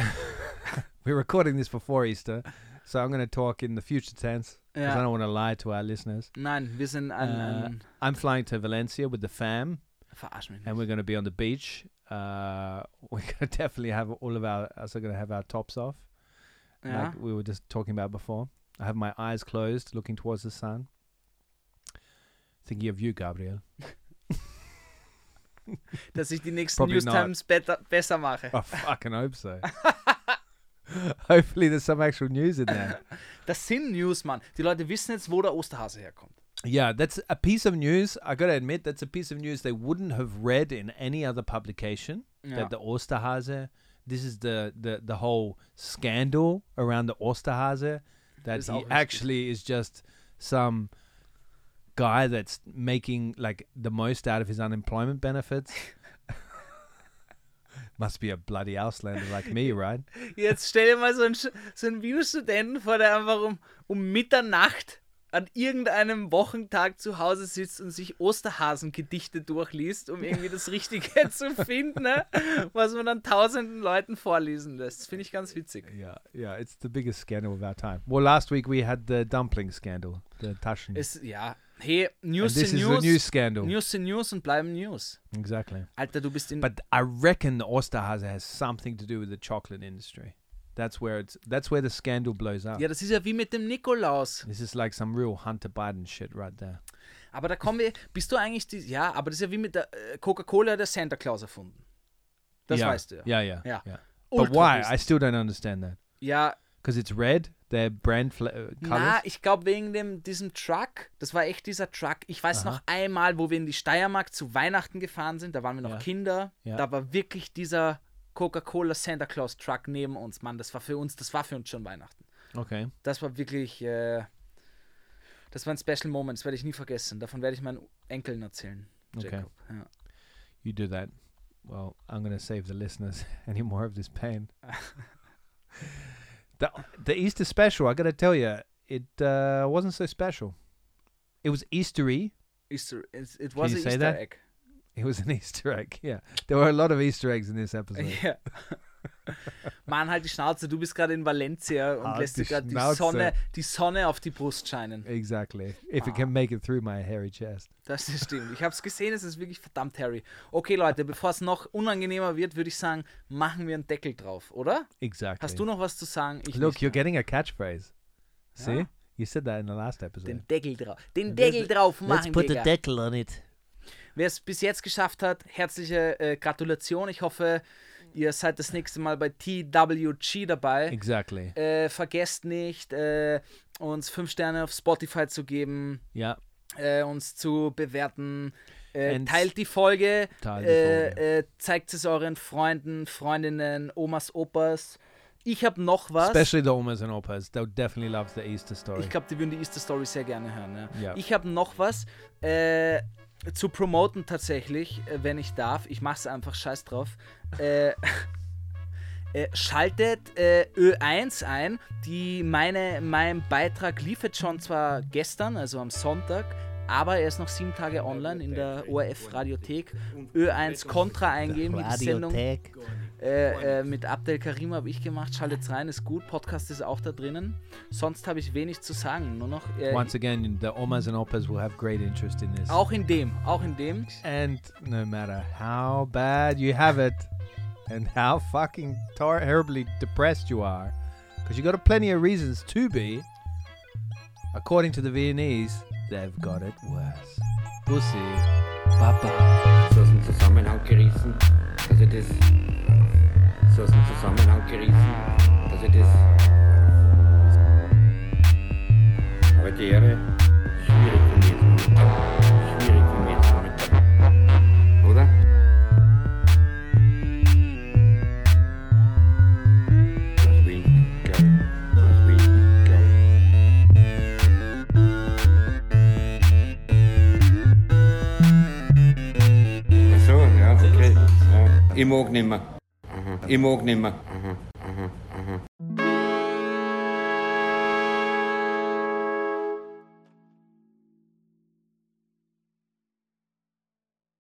we're recording this before Easter, so I'm going to talk in the future tense because I don't want to lie to our listeners. Nein, wir sind ein, Äh, ein I'm flying to Valencia with the fam, verarsch mich and we're going to be on the beach. Uh, we're going to definitely have all of our are going to have our tops off, Ja. like we were just talking about before. I have my eyes closed, looking towards the sun, thinking of you, Gabriel. Dass ich die nächsten Probably News not. Times better, besser mache. I fucking hope so. Hopefully, there's some actual news in there. Das sind News, Mann. Die Leute wissen jetzt, wo der Osterhase herkommt. Yeah, that's a piece of news. I got to admit, that's a piece of news they wouldn't have read in any other publication. Ja. That the Osterhase, this is the, the, the whole scandal around the Osterhase, that Ist he auch actually is just some guy that's making like the most out of his unemployment benefits. Must be a bloody Auslander like me, right? Jetzt stell dir mal so einen, so einen Bibelstudenten vor, der einfach um, um Mitternacht an irgendeinem Wochentag zu Hause sitzt und sich Osterhasengedichte durchliest, um irgendwie das Richtige zu finden, ne? was man dann tausenden Leuten vorlesen lässt. Das finde ich ganz witzig. Yeah, yeah, it's the biggest scandal of our time. Well, last week we had the dumpling scandal, the Taschen. Es, ja, hey, and News this sind is News. news scandal. News sind News und bleiben News. Exactly. Alter, du bist in. But I reckon the Osterhase has something to do with the chocolate industry. That's where it's. That's where the scandal blows up. Ja, das ist ja wie mit dem Nikolaus. This is like some real Hunter Biden shit right there. Aber da kommen wir, bist du eigentlich, die, ja, aber das ist ja wie mit der äh, Coca-Cola der Santa Claus erfunden. Das yeah. weißt du ja. Yeah, yeah, Ja. yeah. But Ultra why? I business. still don't understand that. Ja, Because it's red. Their brand uh, colors. na, ich glaube wegen dem, diesem Truck, das war echt dieser Truck. Ich weiß Aha. noch einmal, wo wir in die Steiermark zu Weihnachten gefahren sind, da waren wir noch Ja. Kinder, Ja. da war wirklich dieser Coca-Cola Santa Claus Truck neben uns, Mann, das war für uns, das war für uns schon Weihnachten. Okay. Das war wirklich, äh, das war ein Special Moment, das werde ich nie vergessen. Davon werde ich meinen Enkeln erzählen. Okay. Jacob. Ja. You do that. Well, I'm going to save the listeners any more of this pain. the the Easter special, I got to tell you, it uh, wasn't so special. It was Eastery. Easter, it, it was an Easter that? egg. It was an Easter egg. Yeah, there were a lot of Easter eggs in this episode. Ja. Mann, halt die Schnauze, du bist gerade in Valencia und Halt lässt dir gerade die. Sonne, die Sonne auf die Brust scheinen. Exactly. If it Ah. can make it through my hairy chest. Das ist stimmt. Ich habe es gesehen, es ist wirklich verdammt Harry. Okay, Leute, bevor es noch unangenehmer wird, würde ich sagen, machen wir einen Deckel drauf, oder? Exactly. Hast du noch was zu sagen? Ich Look, you're mehr. getting a catchphrase. See, Ja. you said that in the last episode. den Deckel drauf. Den Let's- Deckel drauf machen, Digga. deckle on it. Wer es bis jetzt geschafft hat, herzliche äh, Gratulation. Ich hoffe, ihr seid das nächste Mal bei TWG dabei. Exactly. Äh, vergesst nicht, äh, uns fünf Sterne auf Spotify zu geben, Yeah. äh, uns zu bewerten. Äh, teilt die Folge, teilt die äh, Folge. äh, zeigt es euren Freunden, Freundinnen, Omas, Opas. Ich habe noch was. Especially the Omas and Opas. They'll definitely love the Easter story. Ich glaube, die würden die Easter Story sehr gerne hören. Ja. Ja. Ich habe noch was äh, zu promoten tatsächlich, wenn ich darf. Ich mache es einfach, scheiß drauf. Äh, äh, schaltet äh, Ö1 ein. Die meine, mein Beitrag lief jetzt schon zwar gestern, also am Sonntag, aber er ist noch sieben Tage online in der ORF Radiothek. Ö1 Contra eingeben, wie die Sendung äh, äh, mit Abdel Karim habe ich gemacht. Schaltet rein, ist gut. Podcast ist auch da drinnen. Sonst habe ich wenig zu sagen. Nur noch äh, Once again, the Omas and Opas will have great interest in this. auch in dem, auch in dem. And no matter how bad you have it, and how fucking terribly depressed you are, because you got plenty of reasons to be, according to the Viennese, they've got it worse. Pussy. Papa. so aus dem Zusammenhang gerissen, so aus dem Zusammenhang gerissen, ich das aber die Ehre schwierig von Ich mag nicht mehr. Ich mag nicht mehr.